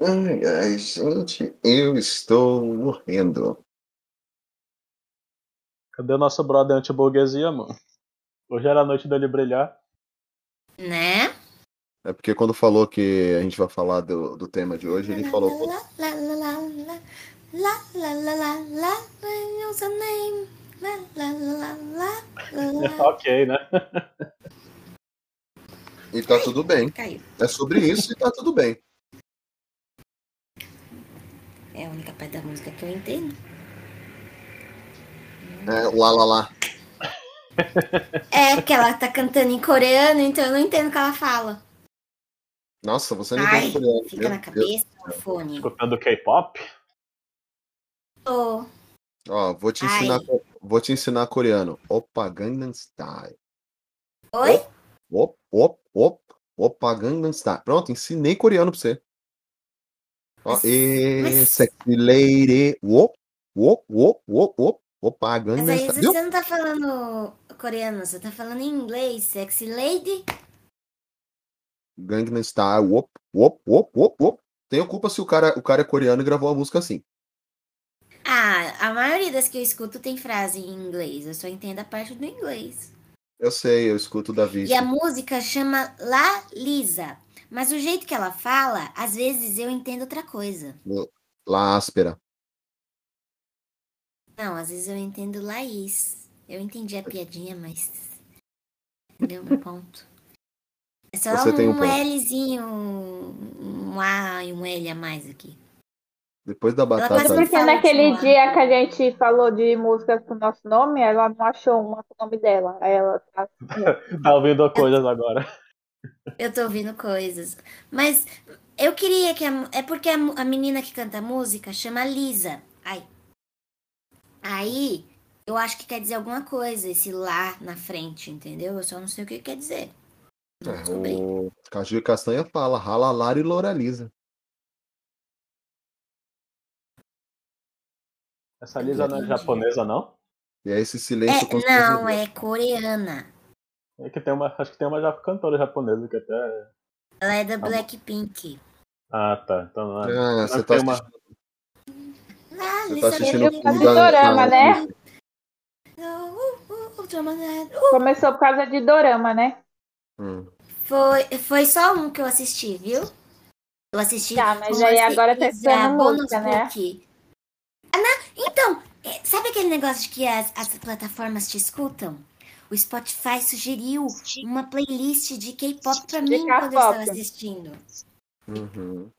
Ai, ai, gente, eu estou morrendo. Cadê o nosso brother anti-burguesia, mano? Hoje era a noite dele brilhar. Né? É porque quando falou que a gente vai falar do, do tema de hoje, ele falou. Lá, lá, lá, lá, lá, lá, lá, lá, lá, lá, what's your name? Lá, lá, lá, lá, lá, lá. ok, né? E tá tudo bem. Caiu. É sobre isso e tá tudo bem. É a única parte da música que eu entendo. É, lá, lá, lá. É, porque ela tá cantando em coreano, então eu não entendo o que ela fala. Nossa, você não Ai, tem coreano. fica Meu na cabeça o fone. Escutando K-pop? Ô, Ó, vou te Ai. ensinar, vou te ensinar coreano. Opa Gangnam Style. Oi? Op, op, op. Opa Gangnam Style. Pronto, ensinei coreano pra você. Ó, Mas- e mas- sexy lady. Op, op, op, op, op. Opa Mas Gangnam aí. Viu? você não tá falando coreano, você tá falando em inglês. Sexy lady? Gangnam Style. Op, op, op, op, op. Tenho culpa se o cara, o cara é coreano e gravou a música assim. Ah, a maioria das que eu escuto tem frase em inglês. Eu só entendo a parte do inglês. Eu sei, eu escuto o Davi. E a música chama La Lisa. Mas o jeito que ela fala, às vezes eu entendo outra coisa. La áspera. Não, às vezes eu entendo Laís. Eu entendi a piadinha, mas. Deu meu ponto. É só Você tem um um ponto. Lzinho, um A e um L a mais aqui. Depois da batata. me Porque naquele dia que a gente falou de músicas com nosso nome, ela não achou uma com o nome dela. Aí ela tá Tá ouvindo coisas agora. Eu tô ouvindo coisas. Mas eu queria que. A, é porque a, a menina que canta a música chama Lisa. Ai. Aí, eu acho que quer dizer alguma coisa, esse lá na frente, entendeu? Eu só não sei o que quer dizer. É, o Caju e Castanha fala ralalar e loraliza. Essa Lisa não é japonesa, não? E é esse silêncio É, não, é coreana. É que tem uma, acho que tem uma ja- cantora japonesa que até. Ela é da bom. Blackpink. Ah, tá. Então não é. Ah, você tá tem uma- assistindo, Ah, você tá assistindo o faz filme da, dorama, né? Uh, uh, uh. Começou por causa de dorama, né? Hum. Foi, foi só um que eu assisti, viu? Eu assisti. Tá, mas aí agora tá Bonus música, né? Ah, não, então, é, sabe aquele negócio de que as, as plataformas te escutam? O Spotify sugeriu uma playlist de K-pop pra De mim quando eu estava assistindo. Uhum.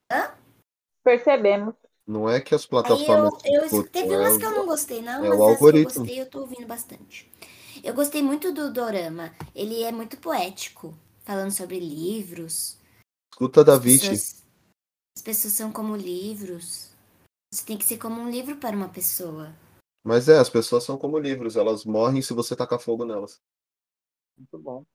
Percebemos. Não é que as Aí eu, plataformas. eu teve é umas que eu não gostei, não, é mas o as que eu gostei eu tô ouvindo bastante. Eu gostei muito do Dorama. Ele é muito poético, falando sobre livros. Escuta da As as pessoas são como livros. Você tem que ser como um livro para uma pessoa. Mas é, as pessoas são como livros, elas morrem se você tacar fogo nelas. Muito bom.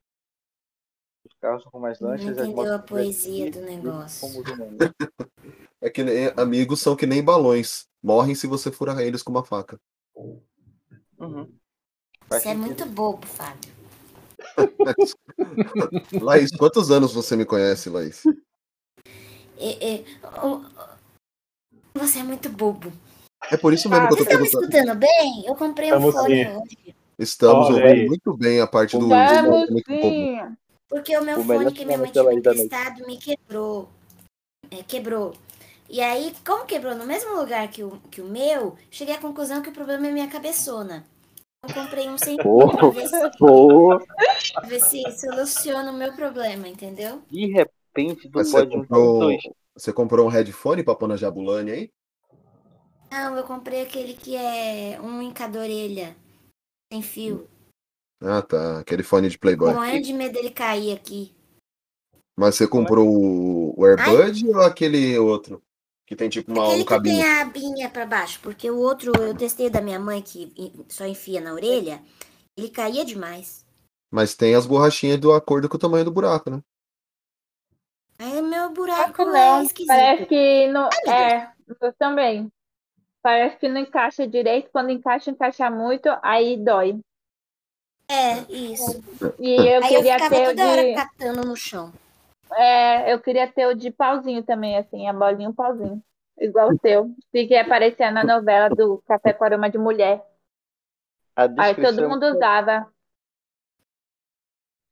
Os carros são mais Não lanches. as entendeu motos a poesia do negócio. É que nem- amigos são que nem balões. Morrem se você furar eles com uma faca. Uhum. Você é sentido. muito bobo, Fábio. Laís, quantos anos você me conhece, Laís? É, é, o- o- você é muito bobo. É por isso mesmo que eu tô Vocês estão me perguntando. escutando bem? Eu comprei um Estamos fone sim. hoje. Estamos Olha ouvindo aí. muito bem a parte do. Vamos do- sim. Porque o meu O fone que minha mãe tinha emprestado me quebrou. É, quebrou. E aí, como quebrou no mesmo lugar que o, que o meu, cheguei à conclusão que o problema é minha cabeçona. Eu comprei um sem pra ver se, pra ver se soluciona o meu problema, entendeu? De repente, tu Mas você pode comprou, dois. você comprou um headphone pra pôr na Jabulani aí? Não, eu comprei aquele que é um em cada orelha, sem fio. Ah, tá. Aquele fone de Playboy. Morrendo de medo dele cair aqui. Mas você comprou o, AirBud ou aquele outro? Que tem tipo uma, Aquele um que tem cabinho? a abinha pra baixo, porque o outro eu testei da minha mãe que só enfia na orelha, ele caía demais. Mas tem as borrachinhas do acordo com o tamanho do buraco, né? Aí meu buraco Acho é não. esquisito. Parece que não. meu É, eu também. Parece que não encaixa direito. Quando encaixa, encaixa muito, aí dói. É, isso. E eu Aí eu queria ficava ter o toda hora de. catando no chão. É, eu queria ter o de pauzinho também, assim, a bolinha o pauzinho. Igual o seu. Fiquei aparecendo na novela do Café com Aroma de Mulher. A Aí todo mundo usava.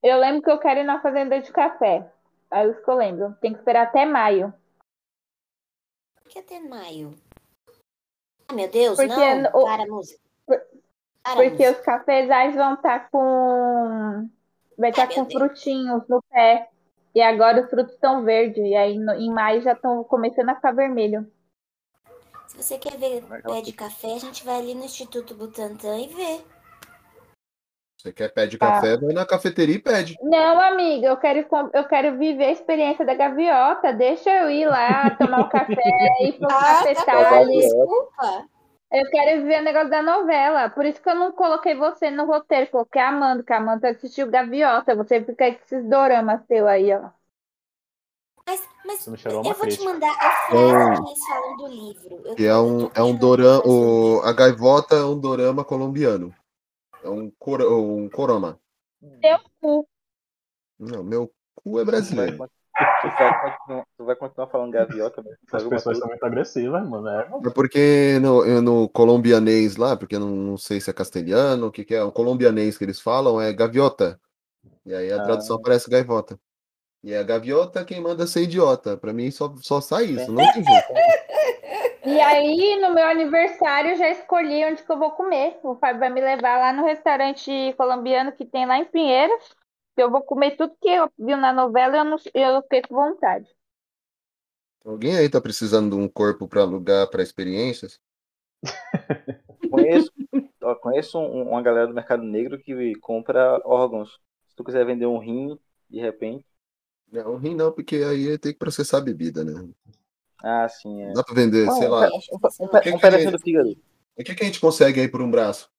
Eu lembro que eu quero ir na fazenda de café. Aí isso que eu lembro. Tem que esperar até maio. Por que até maio? Ah, meu Deus, Porque não. o- Para a música. por- Para a Porque música. os cafezais vão estar com. Vai estar meu com Deus. frutinhos no pé. E agora os frutos estão verdes. E aí no- em maio já estão começando a ficar vermelho. Se você quer ver pé de café, a gente vai ali no Instituto Butantan e vê. Você quer pé de Tá. café, vai na cafeteria e pede. Não, amiga, eu quero, eu quero viver a experiência da gaviota. Deixa eu ir lá tomar um café, ir pro Ah, tá. Desculpa. Eu quero viver o negócio da novela. Por isso que eu não coloquei você no roteiro. Coloquei a Amanda, que a Amanda assistiu Gaviota. Você fica aí com esses doramas seu aí, ó. Mas, mas eu vou te mandar a frase Então- que eles falam do livro. Eu Que é um, é um dorama. O, a gaivota é um dorama colombiano. É um, cor, um coroma. Teu cu. Não, meu cu é brasileiro. tu vai continuar, tu vai continuar falando gaviota, né? Essas pessoas são muito agressivas, mano. É, mano. É porque no, no colombianês lá, porque eu não, não sei se é castelhano, o que, que é, o colombianês que eles falam é gaviota. E aí a Ah. tradução aparece gaivota. E a gaviota quem manda ser idiota. Pra mim só, só sai isso, não tem jeito. E aí, no meu aniversário, eu já escolhi onde que eu vou comer. O Fábio vai me levar lá no restaurante colombiano que tem lá em Pinheiros. Eu vou comer tudo que eu vi na novela e eu, não, eu fiquei com vontade. Alguém aí tá precisando de um corpo pra alugar pra experiências? Conheço, ó, conheço um- uma galera do mercado negro que compra órgãos. Se tu quiser vender um rim, de repente. Não, rim não, porque aí tem que processar a bebida, né? Ah, sim, é. Dá pra vender, sei lá. Fecha, Um, um, pe- um pedacinho do fígado. O que, que a gente consegue aí por um braço?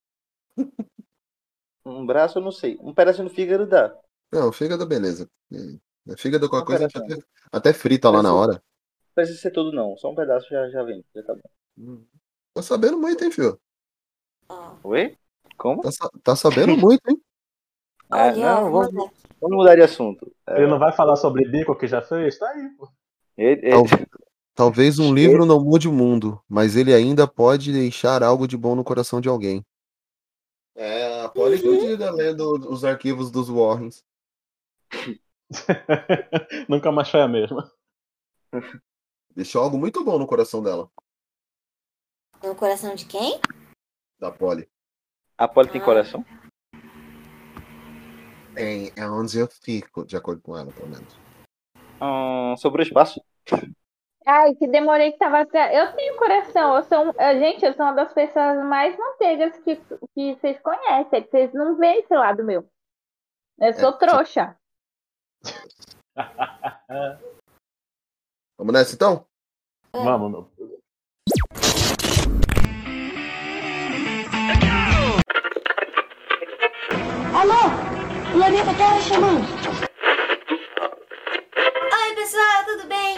Um braço, eu não sei. Um pedacinho do fígado dá. Não, fígado, beleza. É, Fígado, qualquer Um coisa, a gente pedacinho. até, até frita lá na hora. Não precisa ser tudo, não. Só um pedaço já, já vem. Já tá bom. Hum. Tá sabendo muito, hein, filho? Ó, Oi? Como? Tá, tá sabendo muito, hein? Ah, não, vou vamos, vamos mudar de assunto. É, Ele não vai falar sobre bico que já fez? Tá aí, pô. ele- ele- talvez um livro não mude o mundo, mas ele ainda pode deixar algo de bom no coração de alguém. É, a Polly diga, lendo os arquivos dos Warrens. Nunca mais foi a mesma. Deixou algo muito bom no coração dela, No coração de quem? da Polly. A Polly tem coração? Tem, é onde eu fico, de acordo com ela, pelo menos. Hum, sobre o espaço. Ai, que demorei que tava. Eu tenho coração. Eu sou, eh, gente, eu sou uma das pessoas mais manteigas que, que vocês conhecem. É que vocês não veem esse lado meu. Eu sou É, trouxa. Vamos nessa então? Vamos, meu. Alô? O Planeta Terra chamando. Oi, pessoal, tudo bem?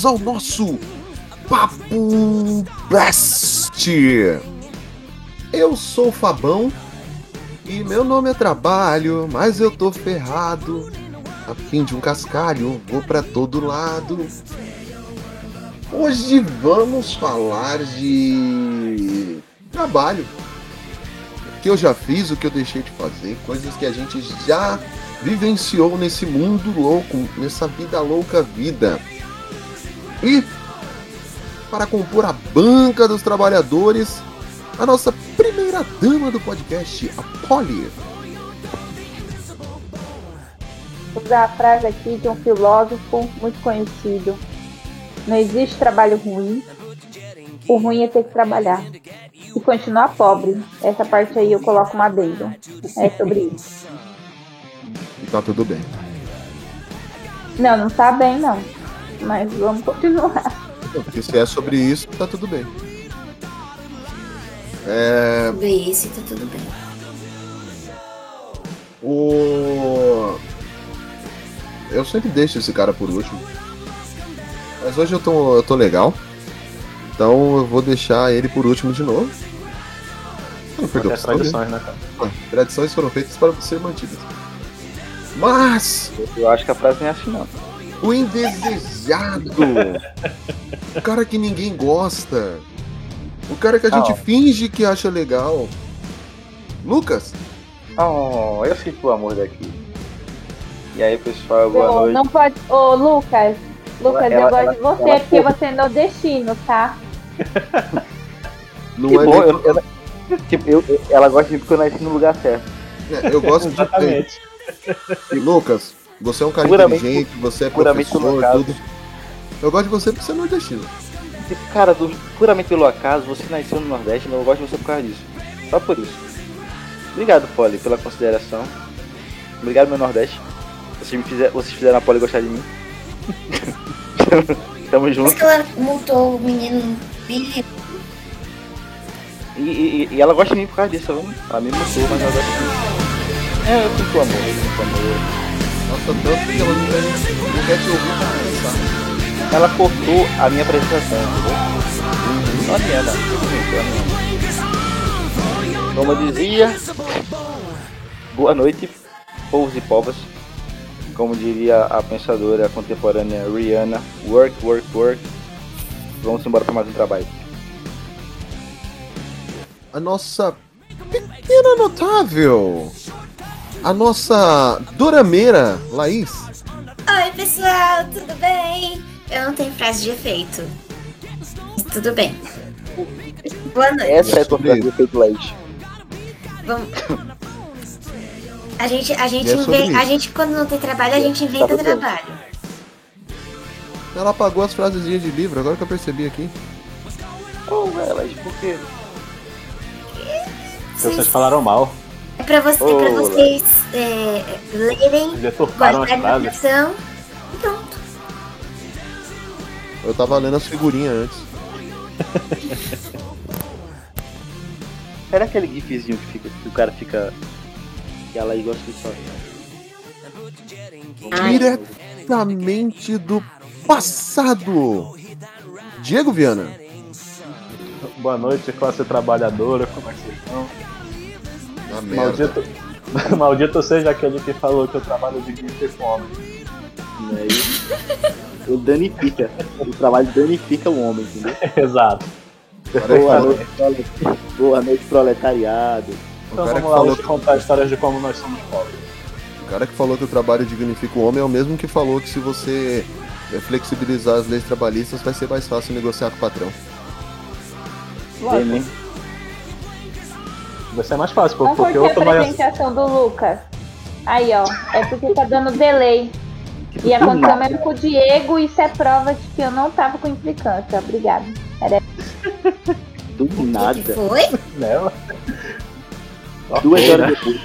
Bem-vindos ao nosso Papo Blast. Eu sou o Fabão e meu nome é trabalho, mas eu tô ferrado. A fim de um cascalho, vou pra todo lado. Hoje vamos falar de trabalho. O que eu já fiz, o que eu deixei de fazer, coisas que a gente já vivenciou nesse mundo louco, nessa vida louca vida. E para compor a banca dos trabalhadores, a nossa primeira dama do podcast, a Polly. Vou usar a frase aqui de um filósofo muito conhecido. Não existe trabalho ruim, O ruim é ter que trabalhar. E continuar pobre. Essa parte aí eu coloco uma adendo. É sobre isso. E tá tudo bem. Não, não tá bem não. Mas vamos continuar. Porque se é sobre isso, tá tudo bem. É, Sobre isso, tá tudo bem. o. Eu sempre deixo esse cara por último. Mas hoje eu tô, eu tô legal. Então eu vou deixar ele por último de novo. Não perdeu tradições, né, cara? Ah, Tradições foram feitas para ser mantidas. Mas Eu acho que a frase não é assim, não. O indesejado, o cara que ninguém gosta, o cara que a gente Não. finge que acha legal. Lucas, Oh, eu sinto o amor daqui. E aí, pessoal, boa Ô, noite. não pode. Ô, Lucas. Lucas, Ela- eu gosto ela- de você ela- porque você é nordestino, tá? não Que é bom, nem- eu- tipo, eu- ela gosta de mim porque eu nasci no lugar certo. é, eu gosto de Exatamente. Lucas, você é um cara Puramente- inteligente, você é professor, acaso. tudo. Eu gosto de você porque você é nordestino. Cara, do- puramente pelo acaso, você nasceu no Nordeste, mas eu gosto de você por causa disso. Só por isso. Obrigado, Polly, pela consideração. Obrigado, meu Nordeste. Vocês, me fizer, vocês fizeram a Polly gostar de mim. Tamo Mas junto. que ela multou o menino Billy. E, e- e ela gosta de mim por causa disso, tá vendo? Ela me mostrou, mas ela gosta de mim. É, eu sinto amor, eu sinto amor. Nossa, tanto que ela não quer, te ouvir pra pensar. Ela cortou a minha apresentação, entendeu? Não adianta. não. Como eu dizia, boa noite, povos e povas. Como diria a pensadora contemporânea Rihanna, work, work, work. Vamos embora para mais um trabalho. A nossa pequena notável, a nossa dorameira, Laís. Oi, pessoal, tudo bem? Eu não tenho frase de efeito. Mas Tudo bem. Boa noite. Essa é a tua frase de efeito leite. Vamos. A gente, a gente, é a gente, quando não tem trabalho, a gente inventa Tá trabalho. Ela apagou as frasezinhas de livro, agora que eu percebi aqui. Oh, velho, por quê? Vocês falaram mal. É pra, você, é pra vocês é, lerem, guardarem a atenção. E pronto. Eu tava lendo as figurinhas antes. Era aquele gifzinho que, fica, que o cara fica. Que ela aí gosta de só. Ai, Diretamente do passado. Diego Viana. Boa noite, classe trabalhadora. Como é que vocês estão? Ah, merda. Maldito, maldito seja aquele que falou que eu trabalho de guia com homem. Né? E o danifica. O trabalho danifica o homem, entendeu? Exato. Boa noite, Boa noite, proletariado. Então vamos lá falou hoje contar histórias de como nós somos pobres. O cara que falou que o trabalho dignifica o homem é o mesmo que falou que se você eh, flexibilizar as leis trabalhistas vai ser mais fácil negociar com o patrão. Vem mesmo. Vai ser mais fácil, Não porque curti a outro vai. apresentação do Lucas. Aí, ó. É porque tá dando delay. E aconteceu nada. mesmo com o Diego, isso é prova de que eu não tava com implicância. Obrigada. Do o que, que nada. foi? Né? Duas horas né? depois.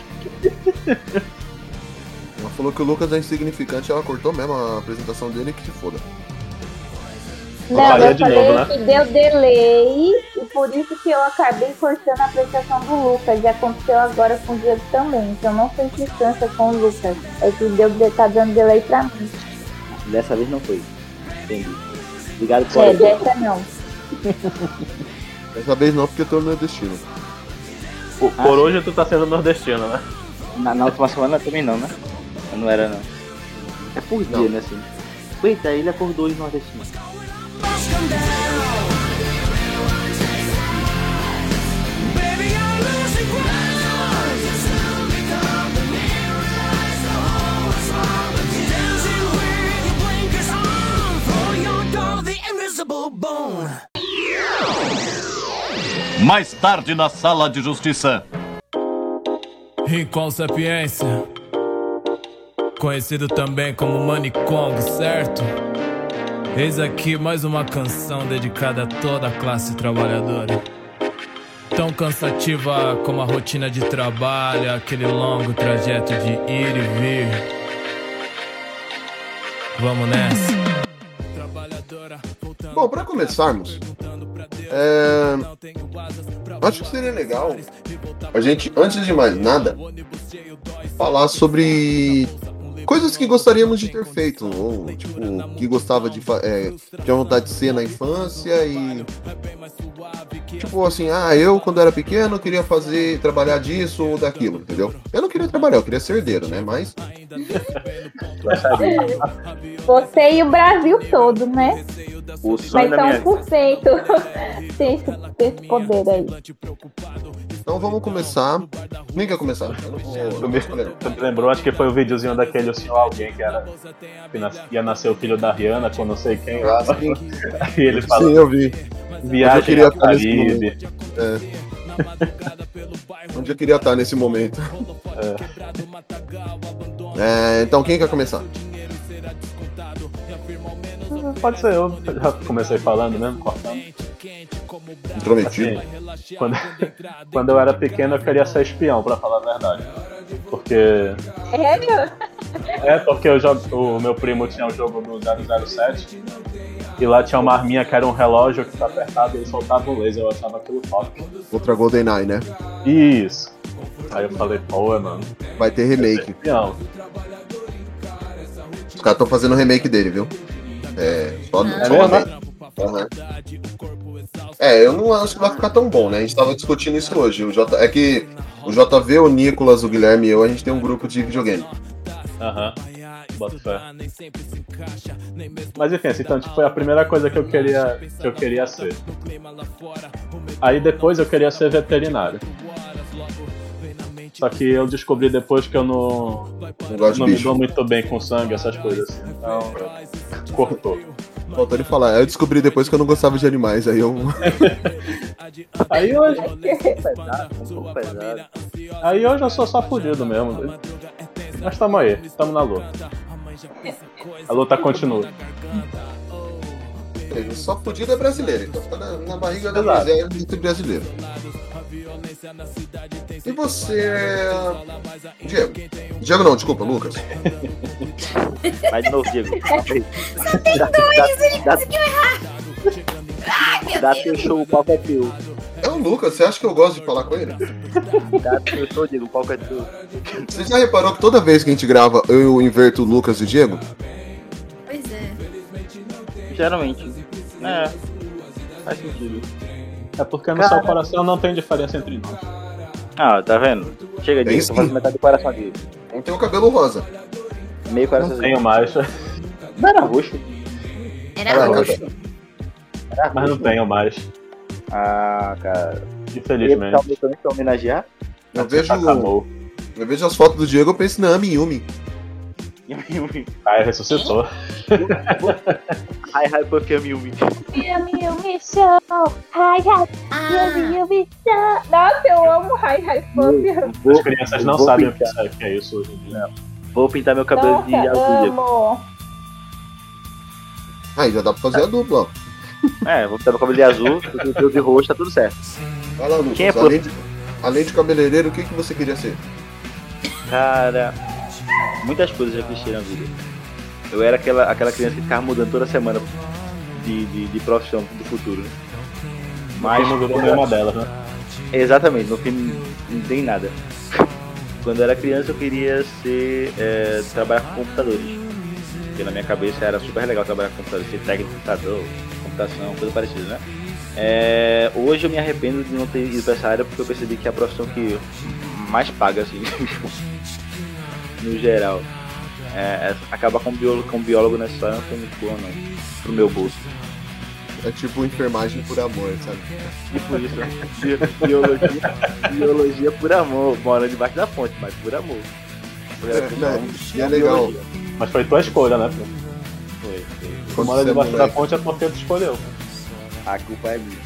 Ela falou que o Lucas é insignificante, ela cortou mesmo a apresentação dele que se foda. Não, falei eu de falei novo, né? que deu delay e por isso que eu acabei cortando a apresentação do Lucas. E aconteceu agora com o Diego também. Então não foi implicância com o Lucas. É que deu, tá dando delay pra mim. Dessa vez não foi. Entendi. Obrigado por É, dessa não. Dessa vez não, porque eu tô no destino. Por, por hoje tu tá sendo nordestino, né? Na, na última semana também não, né? Eu não era não. É por dia, Não. né assim. Eita, ele acordou hoje nordestino. Mais tarde na sala de justiça. Rincon Sapiência, conhecido também como Money Kong, certo? Eis aqui mais uma canção dedicada a toda a classe trabalhadora. Tão cansativa como a rotina de trabalho, aquele longo trajeto de ir e vir. Vamos nessa. Bom, para começarmos, é... acho que seria legal a gente, antes de mais nada, falar sobre coisas que gostaríamos de ter feito, ou tipo, que gostava de é, tinha vontade de ser na infância e tipo assim, ah, eu quando era pequeno queria fazer, trabalhar disso ou daquilo, entendeu? Eu não queria trabalhar, eu queria ser herdeiro, né? Mas Você e o Brasil todo, né? O sonho Mas minha só 1% tem esse, poder aí. então vamos começar. Quem quer começar? Eu não vou, me lembrou, acho que foi o videozinho daquele o senhor alguém que era. Que nas- ia nascer o filho da Rihanna com não sei quem lá. Ah. E ele fala. Sim, eu vi. Viagem ao Caribe. Onde eu queria estar nesse momento. É, então quem quer começar? Pode ser eu, já comecei falando mesmo, cortando. Intrometido. Assim, quando, quando eu era pequeno eu queria ser espião, pra falar a verdade. Porque. Sério? É, porque eu jogo, o meu primo tinha o jogo do 007 e lá tinha uma arminha que era um relógio que tá apertado e ele soltava um laser, eu achava aquilo top. Outra GoldenEye, né? Isso. Aí eu falei, pô, mano, Vai ter remake. espião. Os caras estão fazendo remake dele, viu? É, só, É só mesmo, né? É, eu não acho que vai ficar tão bom, né? A gente tava discutindo isso hoje. O J... É que o JV, o Nicolas, o Guilherme e eu, a gente tem um grupo de videogame. Aham. Bota fé. Mas enfim, assim, então tipo, foi a primeira coisa que eu queria que eu queria ser. Aí depois eu queria ser veterinário. Só que eu descobri depois que eu não, Não me dou muito bem com sangue, essas coisas assim. Então, cortou. Faltou ele falar. Eu descobri depois que eu não gostava de animais, aí eu. Aí hoje, pesado, pesado. aí hoje eu sou só fudido mesmo. Mas tamo aí, tamo na luta. A luta continua. Só fudido é brasileiro, então fica na, na barriga da miséria muito brasileiro. E você. Diego. Diego não, desculpa, Lucas. Vai de novo, Diego. Só tem dois, ele conseguiu errar. Deus. teu show, qual que é teu? É o Lucas, você acha que eu gosto de falar com ele? Dá teu show, Diego, qual que é teu? Você já reparou que toda vez que a gente grava eu inverto o Lucas e o Diego? Pois é. Geralmente. É. Faz sentido. É porque no Cara. seu coração não tem diferença entre nós. Ah, tá vendo? Chega, Diego, isso. tô fazendo metade do coração aqui. Um tem o cabelo rosa. Meio coração. Não tenho mais, Não era roxo? Era Era roxo. roxo. Era mas não tenho mais. Ah, cara. Infelizmente. também pra homenagear? Eu vejo, Acabou. eu vejo as fotos do Diego, eu penso na Ami Yumi. Aí ressuscitou. Hi, hi, Puff Yumi Yumi. Yumi Yumi Show! Hi, hi, Ah, Yumi Yumi Show! Nossa, eu amo Hi Hi Puff. As crianças não sabem o que é, que é isso hoje em dia. vou pintar meu cabelo de azul! Aí já dá pra fazer a dupla, ó. É, vou pintar meu cabelo de azul, o de roxo, tá tudo certo. Lá, Lucas. Quem é além, de, além de cabeleireiro, o que, que você queria ser? Cara, muitas coisas já ter na vida. Eu era aquela, aquela criança que ficava mudando toda semana de, de, de profissão do futuro. né? Mas não virou nenhuma delas, né? Exatamente, no fim não tem nada. Quando eu era criança eu queria ser. é, trabalhar com computadores. Porque na minha cabeça era super legal trabalhar com computadores, ser técnico de computador, computação, coisa parecida, né? É, hoje eu me arrependo de não ter ido pra essa área porque eu percebi que é a profissão que mais paga, assim, no geral. É, é, acabar com biólogo, com biólogo nessa história não foi muito boa, não. Pro meu bolso. É tipo enfermagem por amor, sabe? Tipo isso, né? Bi- biologia, biologia por amor, mora debaixo da fonte, mas por amor. Por É, né? É legal. biologia. Mas foi tua escolha, né? Foi, foi. Quando mora é debaixo da ponte é porque tu escolheu. A culpa é minha.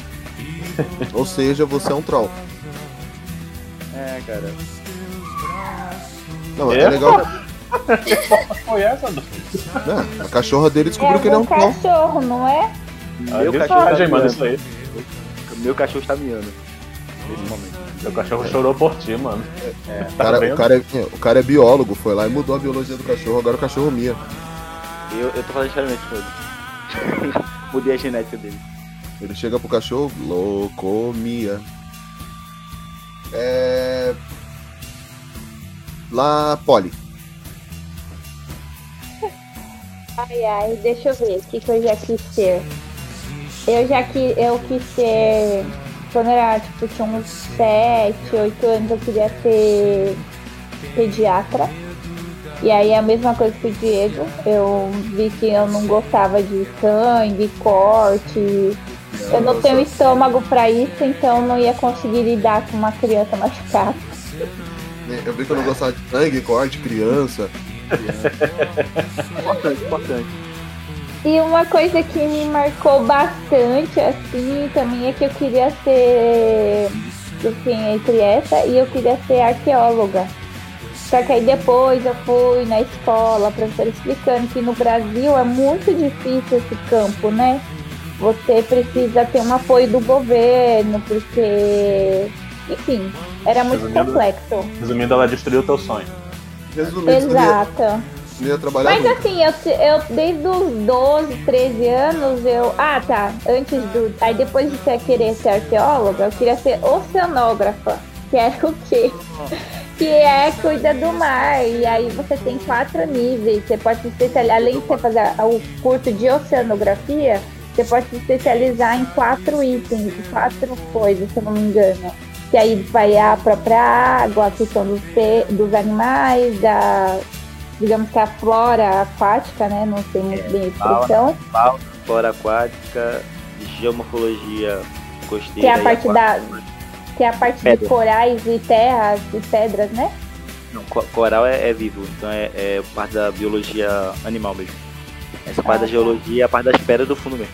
Ou seja, você é um troll. É, cara. Não, é É? legal. Foi essa, não? Não, a cachorra dele descobriu é que ele é um um cão. cachorro, não é? Meu Meu cachorro tá mano, miando. isso aí. Meu cachorro está miando. Nesse momento. Meu cachorro chorou por ti, mano. É. O cara, o, cara é, o cara é biólogo, foi lá e mudou a biologia do cachorro, agora o cachorro mia. Eu, eu tô experimento com ele. Mudei a genética dele. Ele chega pro cachorro, locomia. É. Lá, Polly. Ai, ai, deixa eu ver o que, que eu já quis ser. Eu já que eu quis ser. Quando eu era, tipo, tinha uns 7, 8 anos, eu queria ser pediatra. E aí a mesma coisa que o Diego, eu vi que eu não gostava de sangue, corte. Eu não tenho estômago pra isso, então não ia conseguir lidar com uma criança machucada. Eu vi que eu não gostava de sangue, corte, criança. Importante, importante. E uma coisa que me marcou bastante, assim, também é que eu queria ser, assim, entre essa, e eu queria ser arqueóloga. Só que aí depois eu fui na escola, a professora explicando que no Brasil é muito difícil esse campo, né? Você precisa ter um apoio do governo, porque, enfim, era muito Resumindo- complexo. Resumindo, ela destruiu teu sonho. Resumindo, Exato. não ia trabalhar Mas nunca. assim, eu, eu desde os 12, 13 anos, eu. Ah, tá. Antes do. Aí depois de querer ser arqueóloga, eu queria ser oceanógrafa. Que é o quê? Que é cuida do mar. E aí você tem quatro níveis. Você pode se especializar, além de você fazer o curso de oceanografia, você pode se especializar em quatro itens, quatro coisas, se eu não me engano. Que aí vai a própria água, a questão dos, pe- dos animais, da, digamos que a flora aquática, né? Não sei muito bem a expressão. Fauna, flora aquática, geomorfologia costeira. Que é a parte da. Que é a parte de corais e terras e pedras, né? Não, co- coral é, é vivo, então é, é parte da biologia animal mesmo. Essa parte da geologia é a parte das pedras do fundo mesmo.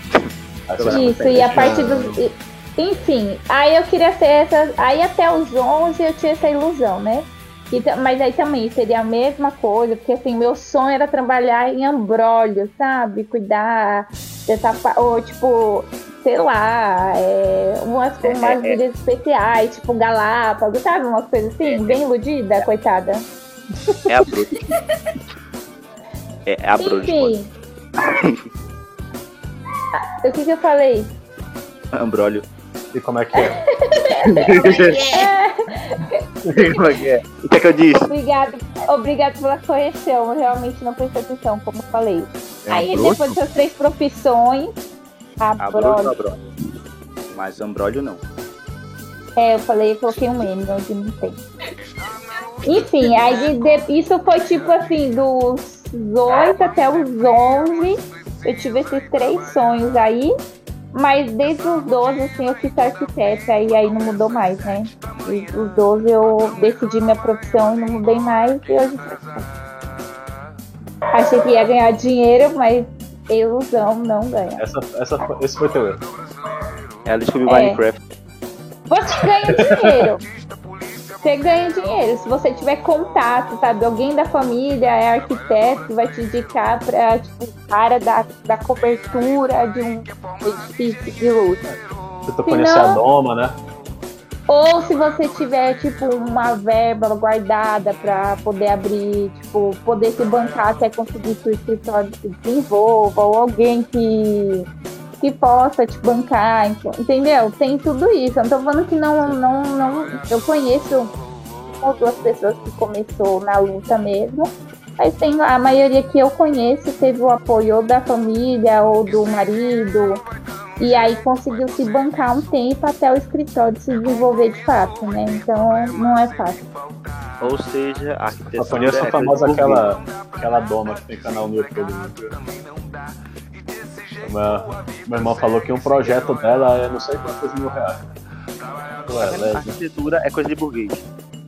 Isso, e a parte dos. Enfim, aí eu queria ser essa. Aí até os 11 eu tinha essa ilusão, né? E mas aí também seria a mesma coisa, porque assim, meu sonho era trabalhar em ambrólio, sabe? Cuidar dessa. Ou tipo, sei lá, é, umas, umas é. ilhas especiais, tipo Galápagos, sabe? Umas coisas assim, bem iludida, coitada. É a bruta. É, é a bruta. Enfim. Ah, O que, que eu falei? Ambrólio. E como é que é? Como é que é? O que é que eu disse? Obrigado, obrigado pela correção. Eu realmente não prestei atenção, como eu falei. É Aí ambrósio? depois dessas três profissões, a Abrólio ou prole- abrólio? Mas ambrólio não. É, eu falei, eu coloquei um M onde não tem. Enfim, aí de- isso foi tipo assim, dos 8 até os 11, eu tive esses três sonhos aí. Mas desde os 12, assim, eu ser arquiteta e aí não mudou mais, né? E os 12 eu decidi minha profissão e não mudei mais e hoje. Achei que ia ganhar dinheiro, mas ilusão não ganha. Essa, essa, esse foi teu erro. Ela descobriu É. Minecraft. Você ganha dinheiro. Você ganha dinheiro. Se você tiver contato, sabe? Alguém da família é arquiteto, vai te indicar pra, tipo, cara da, da cobertura de um edifício de luxo. Se tu Se conhecer a Doma, né? Ou se você tiver, tipo, uma verba guardada pra poder abrir, tipo, poder se bancar até conseguir que o escritório se desenvolva, ou alguém que, que possa te bancar, ent- entendeu? Tem tudo isso. Eu não tô falando que não, não, não. Eu conheço uma ou duas pessoas que começou na luta mesmo. Mas tem a maioria que eu conheço teve o apoio ou da família ou do marido. E aí conseguiu se bancar um tempo até o escritório se desenvolver de fato, né? Então não é fácil. Ou seja, a Eu arquitetura conheço a é famosa aquela, aquela Doma que tem canal no YouTube. né? Meu, meu irmão falou que um projeto dela é não sei quantos mil reais. Ué, A leve. arquitetura é coisa de burguês.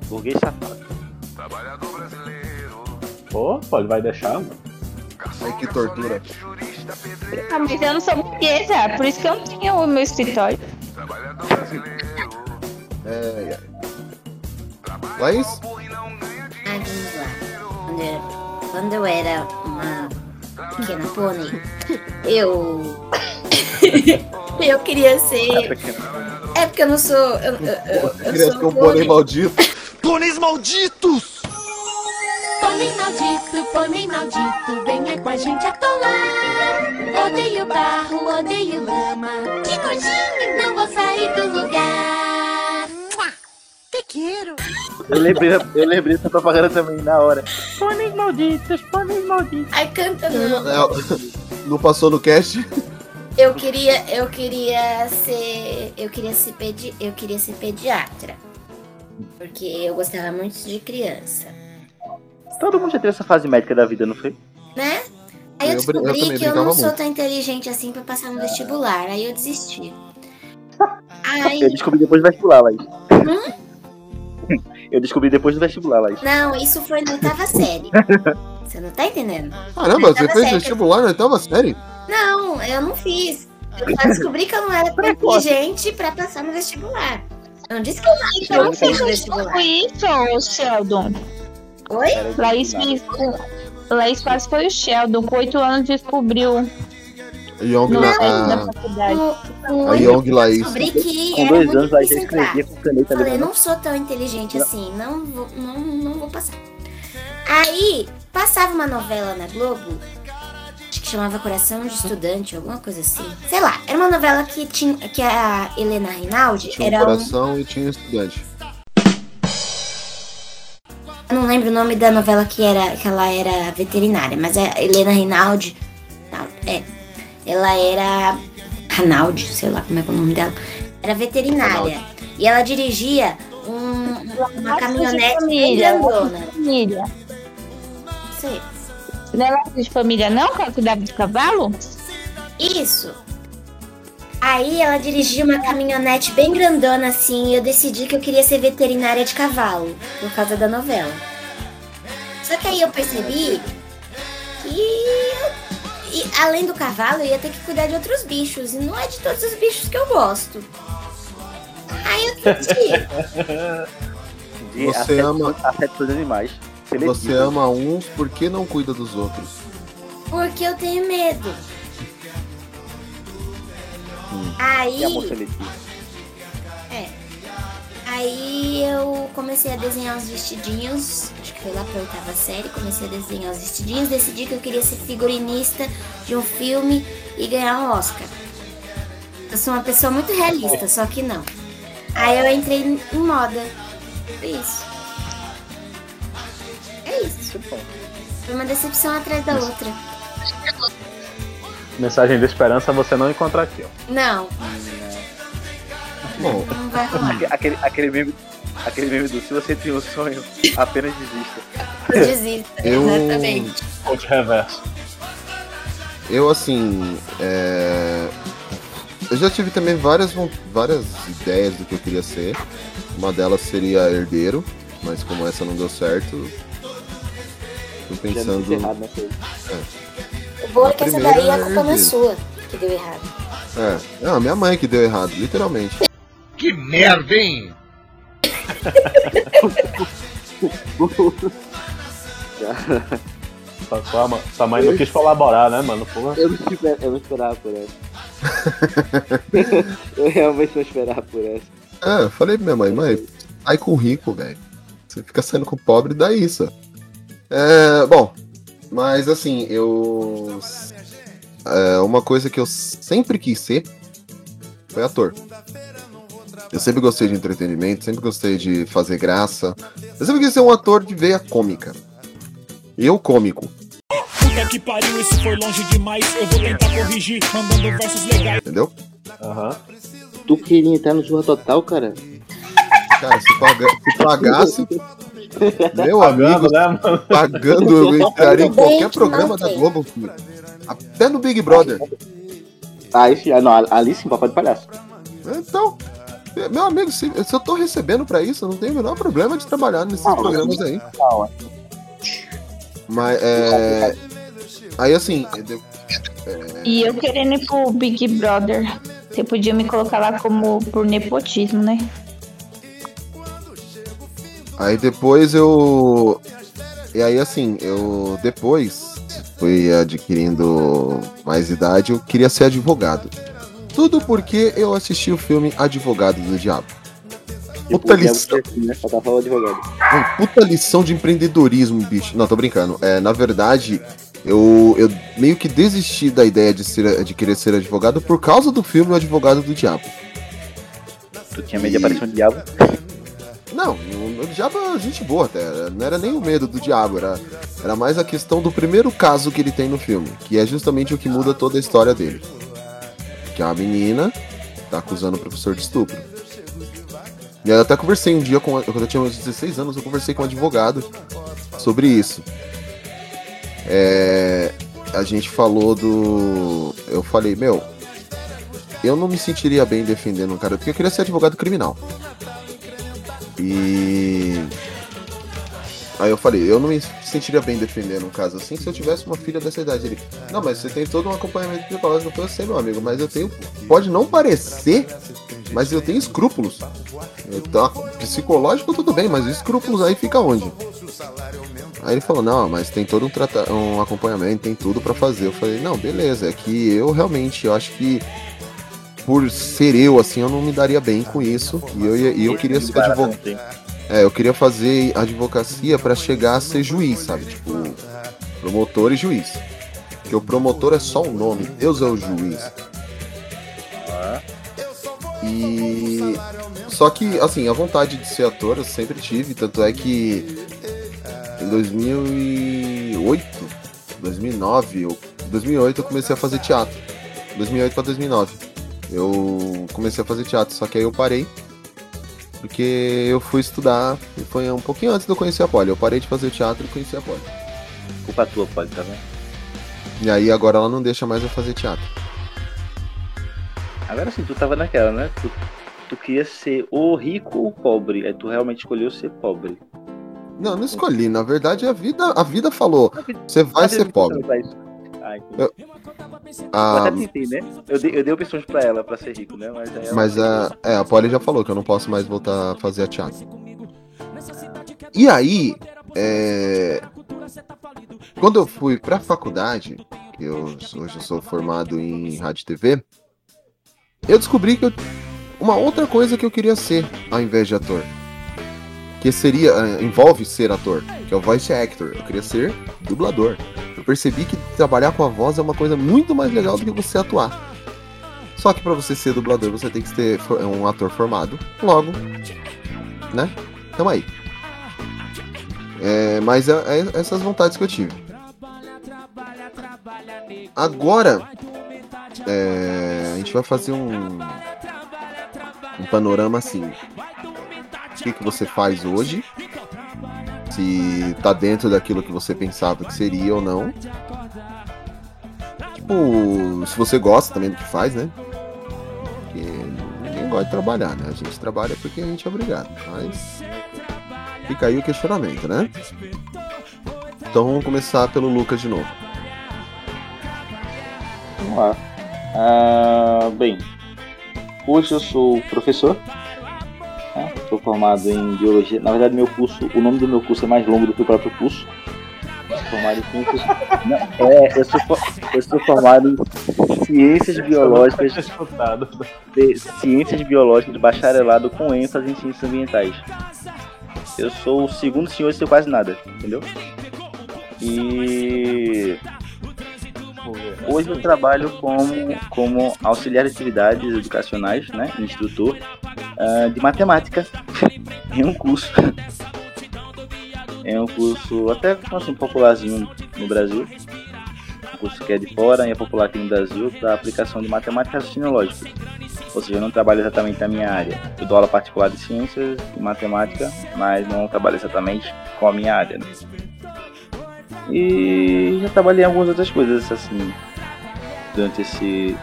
Burguês safado. Pô, ele vai deixar, mano. Ai, que tortura. Ah, mas eu não sou burguesa, por isso que eu não tenho o meu escritório. É, é. Laís? Quando eu era uma pequena pônei, eu. eu queria ser. É porque eu não sou. Eu, eu, eu, eu Queria sou ser um pônei maldito. Pôneis malditos! Pônei maldito, pônei maldito, venha com a gente atolar. Odeio barro, odeio lama. Que nojinho, não vou sair do lugar. Quero. Eu lembrei, eu lembrei dessa propaganda também na hora. Pôneis malditos, pôneis malditos. Ai, canta não. É, Não passou no cast? Eu queria, eu queria ser, eu queria ser pedi, eu queria ser pediatra. Porque eu gostava muito de criança, Todo mundo já teve essa fase médica da vida, não foi? né? Aí eu, Eu eu descobri também que eu não brincava sou muito. tão inteligente assim pra passar no vestibular. Aí eu desisti. Aí, Eu descobri depois do vestibular, Laís. Hum? Eu descobri depois do vestibular, Laís. não, isso foi na oitava série. Você não tá entendendo? Caramba, você Oitava fez vestibular na oitava série? Não, eu não fiz. Eu só descobri que eu não era tão inteligente pra passar no vestibular. Eu não disse que eu não Então não você vestibular. foi isso, Sheldon? Oi? Laís. Laís quase foi o Sheldon, com oito anos descobriu Young, La- da a, faculdade. a Young Laís. Descobri que Com era dois anos, difícil entrar. escrevia com caneta Falei, não sou tão inteligente assim, não vou, não, não vou passar. Aí, passava uma novela na Globo, acho que chamava Coração de Estudante, alguma coisa assim. Sei lá, era uma novela que tinha que a Helena Rinaldi Tinha um era um, coração e tinha estudante. eu não lembro o nome da novela que era que ela era veterinária, mas a Helena Rinaldi, não, é, ela era Rinaldi, sei lá como é que é o nome dela, era veterinária e ela dirigia um- uma caminhonete bem família, grandona. família. Sei. Não é laço de família, não? Que ela cuidava de cavalo? Isso. Aí ela dirigia uma caminhonete bem grandona assim e eu decidi que eu queria ser veterinária de cavalo por causa da novela. Só que aí eu percebi que e, além do cavalo eu ia ter que cuidar de outros bichos e não é de todos os bichos que eu gosto. Aí eu. De Você ama- afetos dos animais. Você ama uns, por que não cuida dos outros? porque eu tenho medo. Aí Aí eu comecei a desenhar os vestidinhos. Acho que foi lá pra oitava série. Comecei a desenhar os vestidinhos. Decidi que eu queria ser figurinista de um filme e ganhar um Oscar. Eu sou uma pessoa muito realista, só que não. Aí eu entrei em moda. Foi isso. É isso. Foi uma decepção atrás da outra. Mensagem de esperança você não encontra aqui, ó. Não, Bom, Aquele, aquele, meme, aquele meme do se você tem um sonho, apenas desista. Desista. Eu- Exatamente. Coach reverso. eu assim. é, Eu já tive também várias, várias ideias do que eu queria ser. Uma delas seria herdeiro, mas como essa não deu certo, tô Já pensando. fiz errado nessa aí. O bom é que essa daí a é culpa não é sua que deu errado. É, não, minha mãe que deu errado, literalmente. Que merda, hein? Sua, sua, sua mãe não quis colaborar, né, mano? Porra. Eu não, esper- eu não esperava por essa. eu realmente não esperava por essa. É, eu falei pra minha mãe, mãe, sai com o rico, velho. Você fica saindo com o pobre, dá isso. É, bom, mas assim, eu. É, uma coisa que eu sempre quis ser foi ator. Eu sempre gostei de entretenimento, sempre gostei de fazer graça. Eu sempre quis ser um ator de veia cômica. Eu cômico, Puta que pariu, isso foi longe demais. Eu vou tentar corrigir, mandando versos legais. entendeu? Aham. Tu queria entrar no Zorra Total, cara? Cara, se, paga- se pagasse, meu Pagando, amigo, né, mano? pagando, eu entraria em qualquer que programa da. Globo, filho. Até no Big Brother. Ah, esse, ah, não, ali sim, papai de palhaço. Então, meu amigo, se, se eu tô recebendo pra isso, eu não tenho o menor problema de trabalhar nesses Ah, programas aí. Não, é. Mas, é. Aí, assim, eu- E eu querendo ir pro Big Brother. Você podia me colocar lá como por nepotismo, né? aí depois eu. E aí, assim, eu depois fui adquirindo mais idade, eu queria ser advogado. Tudo porque eu assisti o filme Advogado do Diabo. Puta lição. Né? Só tá falando advogado. Uma puta lição de empreendedorismo, bicho. Não, tô brincando. É, na verdade, eu, eu meio que desisti da ideia de, ser, de querer ser advogado por causa do filme O Advogado do Diabo. Tu tinha medo de aparecer um diabo? Não, o, o diabo é gente boa até. Não era nem o medo do diabo, era, era mais a questão do primeiro caso que ele tem no filme, que é justamente o que muda toda a história dele. Que é uma menina tá acusando o professor de estupro. E eu até conversei um dia, com, quando eu tinha uns 16 anos, eu conversei com um advogado sobre isso. É, a gente falou do. Eu falei, meu, eu não me sentiria bem defendendo um cara, porque eu queria ser advogado criminal. E. Aí eu falei, eu não me sentiria bem defendendo um caso assim se eu tivesse uma filha dessa idade. Ele, não, mas você tem todo um acompanhamento psicológico. Eu sei, meu amigo, mas eu tenho. Pode não parecer, mas eu tenho escrúpulos. Então, psicológico tudo bem, mas escrúpulos aí fica onde? Aí ele falou, não, mas tem todo um, um acompanhamento, tem tudo para fazer. Eu falei, não, beleza, é que eu realmente, eu acho que por ser eu, assim, eu não me daria bem com isso. E eu, e eu queria ser advogado. É, eu queria fazer advocacia para chegar a ser juiz, sabe? Tipo, promotor e juiz. Porque o promotor é só o nome, Deus é o juiz. E. Só que, assim, a vontade de ser ator eu sempre tive, tanto é que em 2008, 2009, eu, 2008 eu comecei a fazer teatro. 2008 para 2009. Eu comecei a fazer teatro, só que aí eu parei. Porque eu fui estudar, e foi um pouquinho antes de eu conhecer a Poli. Eu parei de fazer teatro e conheci a Poli. Culpa tua, Poli, tá vendo? E aí agora ela não deixa mais eu fazer teatro. Agora sim, tu tava naquela, né? Tu, tu queria ser ou rico ou pobre. Aí tu realmente escolheu ser pobre. Não, não escolhi. Na verdade, a vida, a vida falou: você vai ser pobre. Eu, Eu ah, até tentei, né? Eu dei, eu dei opções pra ela pra ser rico, né? Mas ela mas a, é, a Polly já falou que eu não posso mais voltar a fazer a teatro. E aí, é, quando eu fui pra faculdade, que eu, hoje eu sou formado em rádio e TV, eu descobri que eu, uma outra coisa que eu queria ser ao invés de ator. Que seria, eh, envolve ser ator, que é o voice actor. Eu queria ser dublador. Percebi que trabalhar com a voz é uma coisa muito mais legal do que você atuar. Só que para você ser dublador, você tem que ser for- um ator formado. Logo, né? Tamo aí. É, mas é, é essas vontades que eu tive. Agora, é, a gente vai fazer um, um panorama assim. O que, que você faz hoje? Se tá dentro daquilo que você pensava que seria ou não. Tipo, se você gosta também do que faz, né? Porque ninguém gosta de trabalhar, né? A gente trabalha porque a gente é obrigado. Mas fica aí o questionamento, né? Então vamos começar pelo Lucas de novo. Vamos lá. Ah, bem, hoje eu sou professor. Sou formado em biologia. Na verdade, meu curso, o nome do meu curso é mais longo do que o próprio curso. Sou formado em ciências. Não, é, eu sou, eu sou formado em ciências biológicas. de- ciências biológicas de bacharelado com ênfase em ciências ambientais. Eu sou o segundo senhor sem quase nada, entendeu? E Hoje eu trabalho como, como auxiliar de atividades educacionais, né, instrutor ah, de matemática em um curso. É um curso até assim, popularzinho no Brasil. Um curso que é de fora e é popular aqui no Brasil para aplicação de matemática raciocínio. Ou seja, eu não trabalho exatamente na minha área. Eu dou aula particular de ciências e matemática, mas não trabalho exatamente com a minha área. né? E já trabalhei em algumas outras coisas assim durante esse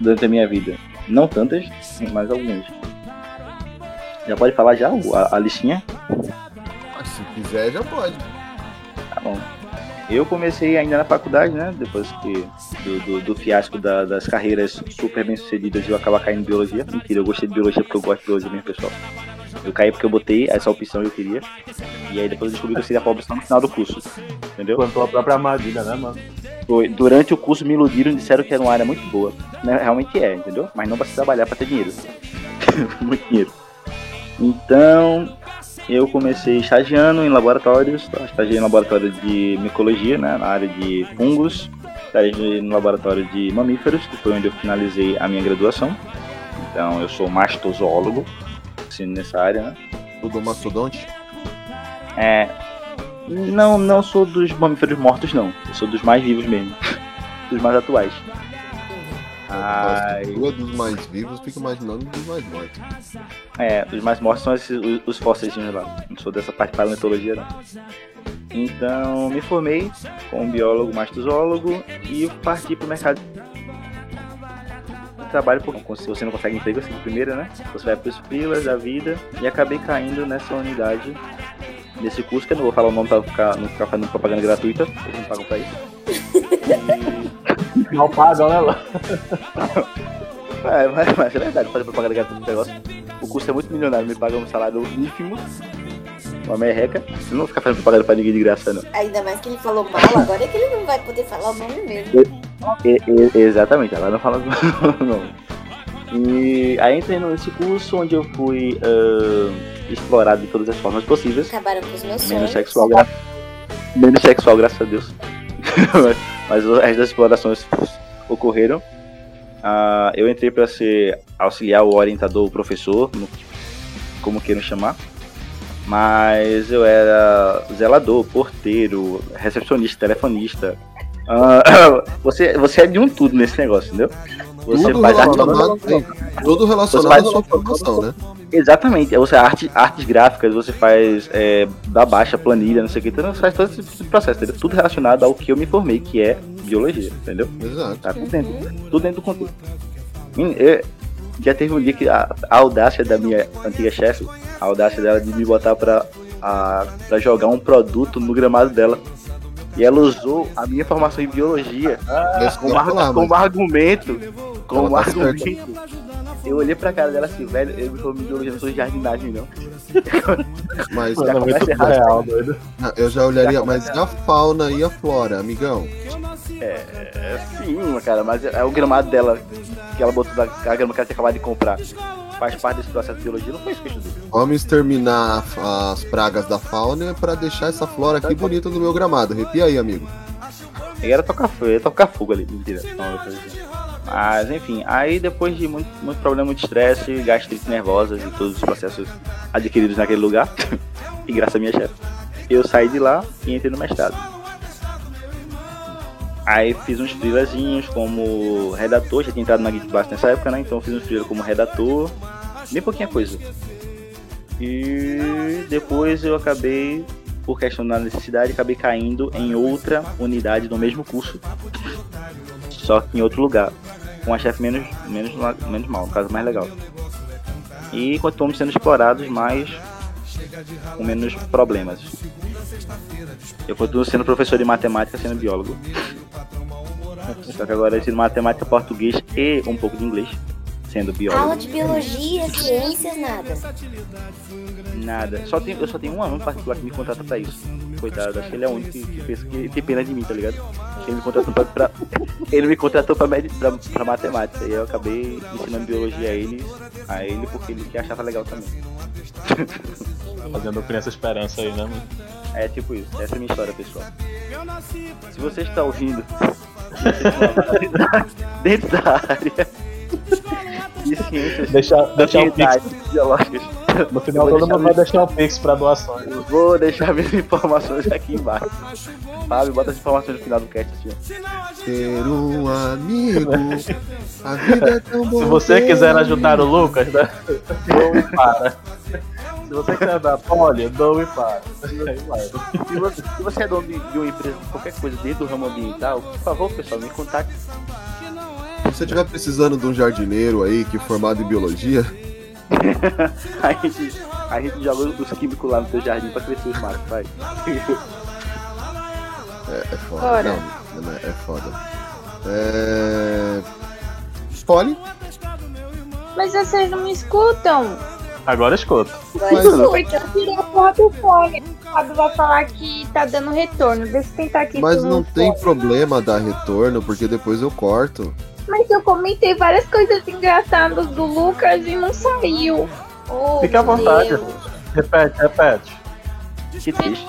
durante a minha vida. Não tantas, mas algumas. Já pode falar já a, a listinha? Ah, Se quiser, já pode. Tá bom. Eu comecei ainda na faculdade, né? Depois que do, do, do fiasco da- das carreiras super bem sucedidas, eu acabar caindo em biologia. Mentira, eu gostei de biologia porque eu gosto de biologia mesmo, pessoal. Eu caí porque eu botei essa opção que eu queria. E aí depois eu descobri que eu seria a opção no final do curso. Entendeu? Plantou a própria armadilha, né, mano? Foi. Durante o curso me iludiram e disseram que era uma área muito boa. Né, Realmente é, entendeu? Mas não precisa trabalhar pra ter dinheiro. muito dinheiro. Então, eu comecei estagiando em laboratórios, tá? estagiei em laboratório de micologia, né, na área de fungos, estagiei no laboratório de mamíferos, que foi onde eu finalizei a minha graduação. Então, eu sou mastozoólogo, assim, nessa área, né. Tudo mastodonte? É, não, não sou dos mamíferos mortos, não. Eu sou dos mais vivos mesmo. dos mais atuais. Ai. É dos mais vivos, fico imaginando dos mais mortos. É, os mais mortos são esses, os, os fósseis lá. Não sou dessa parte de paleontologia, não. Então, me formei como biólogo mastozoólogo e parti pro mercado de trabalho, porque se você não consegue emprego assim de primeira, né? Você vai pros filas da vida e acabei caindo nessa unidade desse curso, que eu não vou falar o nome pra ficar, não ficar fazendo propaganda gratuita, eles não pagam pra isso. Não pagam, né? É, mas, mas é verdade, fazer propaganda gratuita no negócio. O custo é muito milionário, me paga um salário ínfimo, uma merreca. Eu não vou ficar fazendo propaganda pra ninguém de graça, não. Ainda mais que ele falou mal, agora é que ele não vai poder falar o nome mesmo. E- e- exatamente, ela não fala o nome. E aí entrei nesse curso onde eu fui ah, explorado de todas as formas possíveis. Acabaram com os meus sonhos. Menos sexual, gra... menos sexual, graças a Deus. mas, das explorações ocorreram. Ah, eu entrei para ser auxiliar, o orientador, o professor, como queiram chamar. Mas eu era zelador, porteiro, recepcionista, telefonista. Ah, você, você é de um tudo nesse negócio, entendeu? Você Tudo faz arte- relacionado, tudo relacionado à sua formação, né? Exatamente, você arte, artes gráficas, você faz é, da baixa, planilha, não sei o que, então você faz todo esse processo, entendeu? Tudo relacionado ao que eu me formei, que é biologia, entendeu? Exato. Tá tudo dentro, tudo dentro do contexto. Menino, eu- já teve um dia que a, a audácia da minha antiga chefe, a audácia dela de me botar pra, a, pra jogar um produto no gramado dela. E ela usou a minha formação em biologia eu como, ar- falar, como mas- argumento. Como tá argumento. Eu olhei pra cara dela assim, velho, eu me formei não sou de jardinagem, não. Mas Já Mano, é começa muito errado. surreal, doido. Ah, eu já olharia, mas e a fauna e a flora, amigão? É, é, sim, cara, mas é o gramado dela, que ela botou da a grama que ela tinha acabado de comprar, faz parte desse processo de biologia, não foi isso que eu estudei. Vamos exterminar a- as pragas da fauna pra deixar essa flora aqui bonita no meu gramado. Arrepia aí, amigo. Eu ia tocar fogo, eu ia tocar fogo ali, mentira. Não, eu tô. Mas enfim, aí depois de muito, muito problema, muito estresse, gastrite nervosa e todos os processos adquiridos naquele lugar, e graças à minha chefe, eu saí de lá e entrei no mestrado. Aí fiz uns freelazinhos como redator, já tinha entrado na Geekblast nessa época, né? Então fiz uns freelas como redator, bem pouquinha coisa. E depois eu acabei, por questão da necessidade, acabei caindo em outra unidade do mesmo curso, só que em outro lugar, com a chefe menos, menos, menos mal, no caso mais legal. E continuamos sendo explorados, mas com menos problemas. Eu continuo sendo professor de matemática, sendo biólogo. Só que agora eu ensino matemática, português e um pouco de inglês, sendo biólogo. Aula de biologia, ciências, nada. Nada. Só tem, eu só tenho um aluno particular que me contrata pra isso. Coitado, acho que ele é o único que, que pensa que tem pena de mim, tá ligado? Ele me contratou pra, pra- ele me contratou pra, med- pra, pra matemática. E eu acabei ensinando biologia a ele, a ele porque ele que achava legal também. Fazendo criança esperança aí, né, mano? É tipo isso, essa é a minha história, pessoal. Se você está ouvindo dentro da área ciências Deixa, deixa o Pix. biológicas, No final, todo deixar mundo vai deixar o Pix pra doações. Eu vou deixar minhas informações aqui embaixo. Fábio, bota as informações no final do cast. Ter um amigo, a vida é tão boa. Se você quiser ajudar o Lucas, né? Doe e para. Se você quiser dar poli, doe e para. Se você, se você é dono de, de uma empresa, qualquer coisa dentro do ramo ambiental, por favor, pessoal, me contacte. Se você estiver precisando de um jardineiro aí que é formado em biologia, a, gente, a gente joga os químicos lá no seu jardim pra crescer os matos, vai. é, é foda. Bora. Não, não é, é foda. É. Poli? Mas vocês não me escutam. Agora escuta. Mas- Porque eu tirei a porra do fone. O Fábio vai falar que tá dando retorno. Deixa eu tentar aqui. Mas não tem fone. problema dar retorno, porque depois eu corto. Mas eu comentei várias coisas engraçadas do Lucas e não saiu. Oh, Fique à vontade. Deus. Repete, repete. Que triste.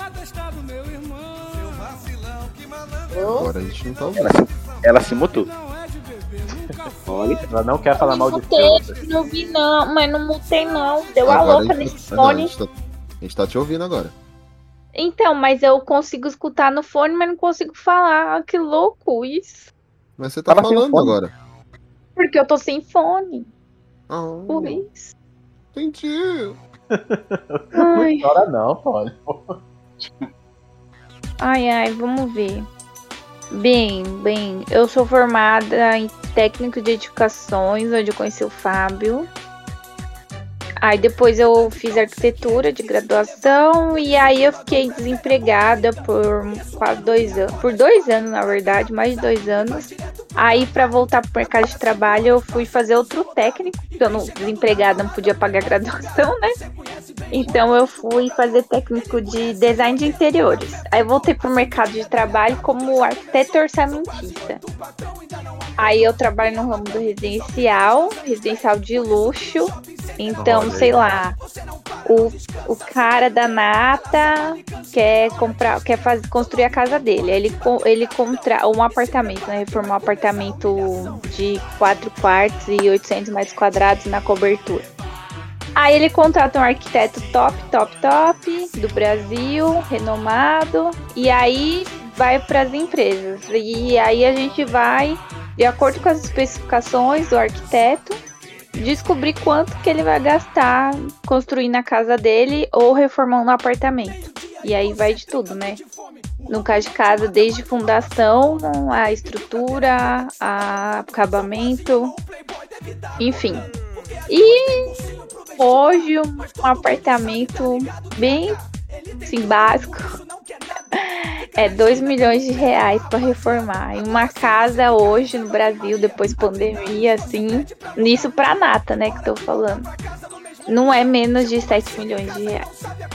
Agora a gente não tá ouvindo. Ela, se- ela se mutou. Olha, Ela não quer falar mal de você. não vi não, mas não mutei não. Deu a Agora louca a gente nesse tá- não, a fone. gente tá- a gente tá te ouvindo agora. Então, mas eu consigo escutar no fone, mas não consigo falar. Ah, Que louco isso. Mas você tá o falando agora. Porque eu tô sem fone. Ah, Por isso. entendi. Ai, Chora não, pode. ai, ai, vamos ver. Bem, bem, eu sou formada em técnico de edificações, onde eu conheci o Fábio. Aí depois eu fiz arquitetura de graduação e aí eu fiquei desempregada por quase dois anos. Por dois anos, na verdade, mais de dois anos. Aí para voltar pro mercado de trabalho eu fui fazer outro técnico, porque eu não, desempregada não podia pagar graduação, né? Então eu fui fazer técnico de design de interiores. Aí voltei pro mercado de trabalho como arquiteto orçamentista. Aí eu trabalho no ramo do residencial, residencial de luxo. Então, Olha sei lá, o, o cara da nata quer comprar, quer fazer, construir a casa dele. Ele, ele contra um apartamento, né? Reformar um apartamento de quatro quartos e 800 metros quadrados na cobertura. Aí ele contrata um arquiteto top, top, top do Brasil, renomado, e aí vai para as empresas. E aí a gente vai, de acordo com as especificações do arquiteto, descobrir quanto que ele vai gastar construindo a casa dele ou reformando o apartamento. E aí vai de tudo, né? No caso de casa, desde fundação, a estrutura, a acabamento, enfim. E hoje um apartamento bem assim, básico é 2 milhões de reais para reformar. E uma casa hoje no Brasil, depois pandemia, assim, nisso pra nata, né, que tô falando. Não é menos de 7 milhões de reais.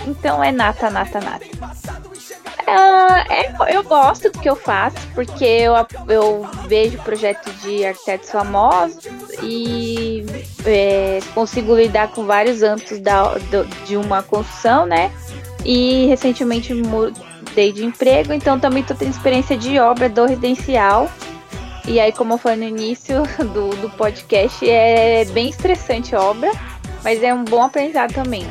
Então é nata, nata, nata. Ah, é- eu gosto do que eu faço, porque eu, eu vejo projetos de arquitetos famosos e é, consigo lidar com vários âmbitos da, do- de uma construção, né? E recentemente mudei de emprego, então também estou tendo experiência de obra do residencial. E aí, como eu falei no início do, do podcast, é bem estressante a obra, mas é um bom aprendizado também.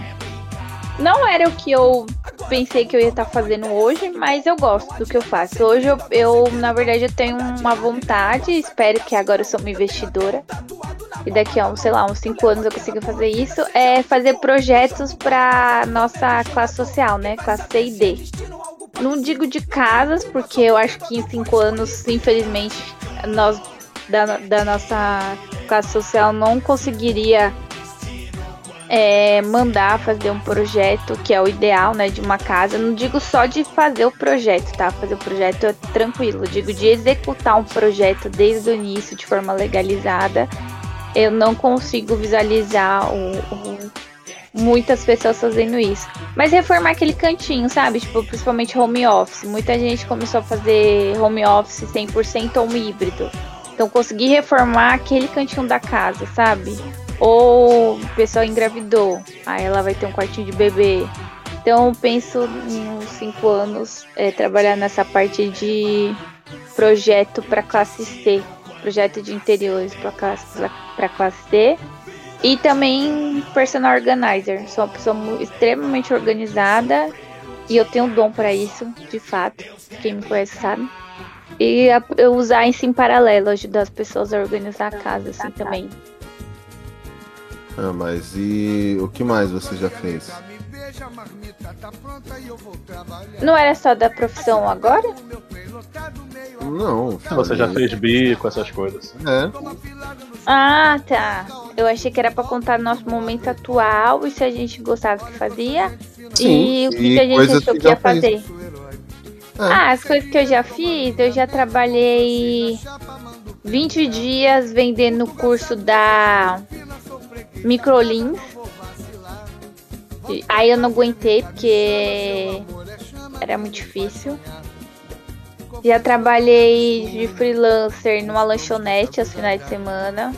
Não era o que eu pensei que eu ia estar fazendo hoje, mas eu gosto do que eu faço. Hoje eu, eu, na verdade, eu tenho uma vontade, espero que agora eu sou uma investidora. E daqui a, uns, sei lá, uns 5 anos eu consiga fazer isso, é fazer projetos para nossa classe social, né? Classe C e D. Não digo de casas, porque eu acho que em 5 anos, infelizmente, nós da, da nossa classe social não conseguiria é, mandar fazer um projeto que é o ideal, né, de uma casa. Não digo só de fazer o projeto, tá? Fazer o projeto é tranquilo. Digo de executar um projeto desde o início de forma legalizada. Eu não consigo visualizar o, o- muitas pessoas fazendo isso. Mas reformar aquele cantinho, sabe? Tipo, principalmente home office. Muita gente começou a fazer home office 100% ou um híbrido. Então, conseguir reformar aquele cantinho da casa, sabe? Ou a pessoa engravidou, aí ela vai ter um quartinho de bebê. Então, penso em uns 5 anos é, trabalhar nessa parte de projeto para classe C, projeto de interiores para classe, classe C. E também personal organizer. Sou uma pessoa extremamente organizada e eu tenho dom para isso, de fato. Quem me conhece sabe. E a- eu usar isso em paralelo, ajudar as pessoas a organizar a casa assim também. Ah, mas e o que mais você já fez? Não era só da profissão agora? Não. Você já falei- fez bico, essas coisas. É. Ah, tá. Eu achei que era pra contar nosso momento atual e se a gente gostava do que fazia. Sim, e o que, e que a gente achou que que ia fazer. Ah, as coisas que eu já fiz, eu já trabalhei 20 dias vendendo o curso da Microlins. Aí eu não aguentei porque era muito difícil. Já trabalhei de freelancer numa lanchonete aos finais de semana.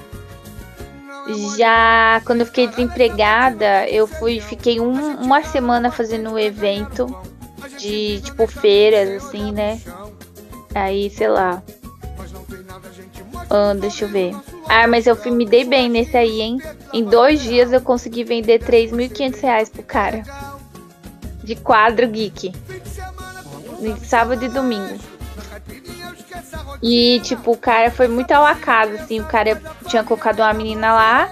Já quando eu fiquei desempregada, eu fui, fiquei um- uma semana fazendo um evento de tipo feiras, assim, né? Aí, sei lá. Ah, deixa eu ver. Ah, mas eu me dei bem nesse aí, hein? Em dois dias eu consegui vender 3.500 reais pro cara. De quadro geek. Em sábado e domingo. E, tipo, o cara foi muito ao acaso, assim. O cara tinha colocado uma menina lá.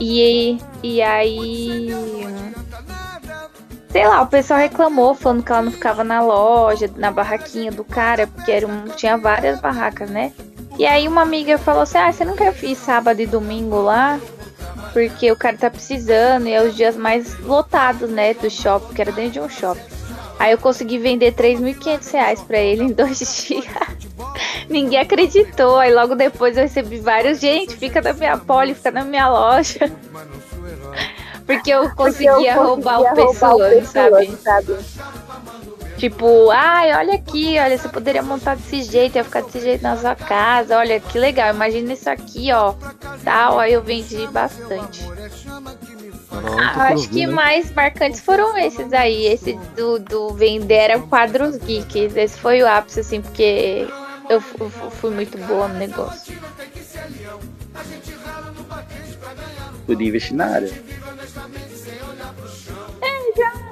E, e aí. Sei lá, o pessoal reclamou, falando que ela não ficava na loja, na barraquinha do cara, porque era um, tinha várias barracas, né? E aí uma amiga falou assim: Ah, você não quer ir sábado e domingo lá? Porque o cara tá precisando e é os dias mais lotados, né? Do shopping, que era dentro de um shopping. Aí eu consegui vender 3.500 reais pra ele em dois dias. Ninguém acreditou. Aí logo depois eu recebi vários. Gente, fica na minha pole, fica na minha loja. Porque eu conseguia roubar o pessoa, sabe? Tipo, ai, olha aqui, olha, você poderia montar desse jeito, ia ficar desse jeito na sua casa, olha que legal, imagina isso aqui, ó. Tal, aí eu vendi bastante. Ah, acho que mais marcantes foram esses aí. Esse do, do vender era quadros geeks. Esse foi o ápice, assim, porque eu fu- fui muito boa no negócio. Podia investir na área.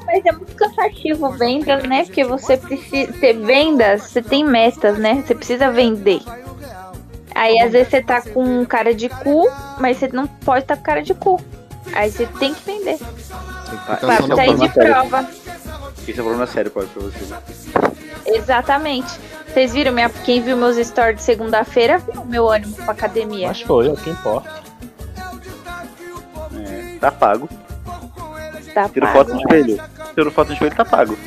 Mas é muito cansativo vendas, né? Porque você precisa ter vendas, você tem metas, né? Você precisa vender. Aí às vezes você tá com cara de cu, mas você não pode estar com cara de cu. Aí você tem que vender. Pra sair de prova. Isso é um problema sério pra, pra você. Exatamente. Vocês viram minha. Quem viu meus stories de segunda-feira viu o meu ânimo pra academia. Mas foi, é o que importa. É, tá pago. Tá Tira pago, foto no né? espelho. Tira foto no espelho, tá pago.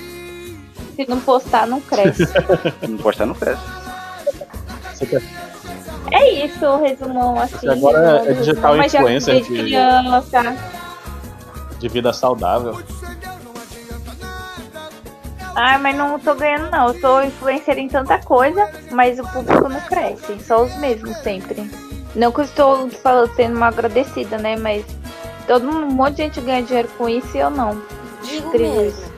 Se não postar, não cresce. Não postar, não cresce. É isso, o resumão assim. Agora é resumão digital resumão, influencer de- criança. De vida saudável. Ah, mas não tô ganhando não. Eu sou influencer em tanta coisa, mas o público não cresce. Só os mesmos sempre. Não que eu estou falando, sendo uma agradecida, né? Mas todo mundo, um monte de gente ganha dinheiro com isso e eu não. Digo Incrível mesmo.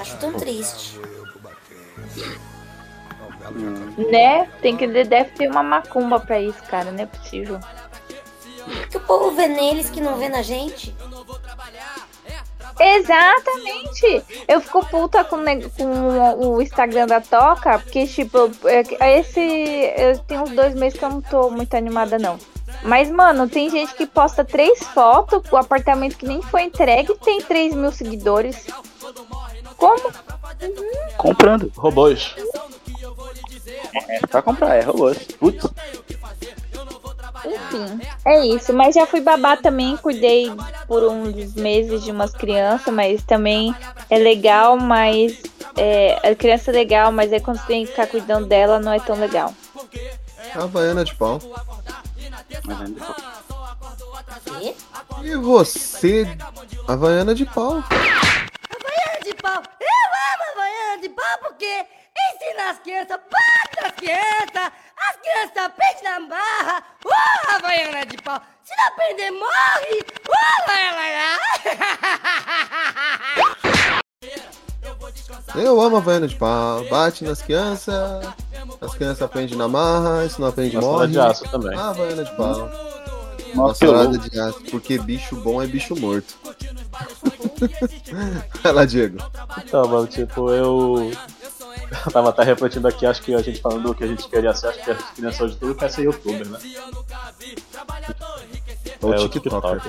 Acho tão triste. Né? Tem que deve ter uma macumba pra isso, cara. Não é possível. Que o povo vê neles que não vê na gente. Exatamente! Eu fico puta com, com o Instagram da Toca, porque, tipo, é- esse. Eu tenho uns dois meses que eu não tô muito animada, não. Mas, mano, tem gente que posta três fotos, o apartamento que nem foi entregue tem 3 mil seguidores. Como? Comprando. Robôs. É, só comprar, é robôs. Putz. Enfim, é isso. Mas já fui babá também, cuidei por uns meses de umas crianças, mas também é legal, mas. É, a criança é legal, mas aí quando você tem que ficar cuidando dela, não é tão legal. Havaiana de pau. E você, Havaiana de pau. Havaiana de pau. Eu amo Havaiana de pau porque ensina as crianças, bate as crianças, as crianças aprendem na marra. Uh, Havaiana de pau. Se não aprender, morre. Uh, lá, lá, lá. Eu amo Havaiana de pau. Bate nas crianças. As crianças aprendem na marra. Se não aprende, morre. de aço também. Ah, Havaiana de pau. Mascarada de aço. Porque bicho bom é bicho morto. Vai lá, Diego. Então, mano, tipo, eu. tava até refletindo aqui, acho que a gente falando do que a gente queria ser, acho que as crianças de tudo quer ser youtuber, né? Ou É, o TikToker.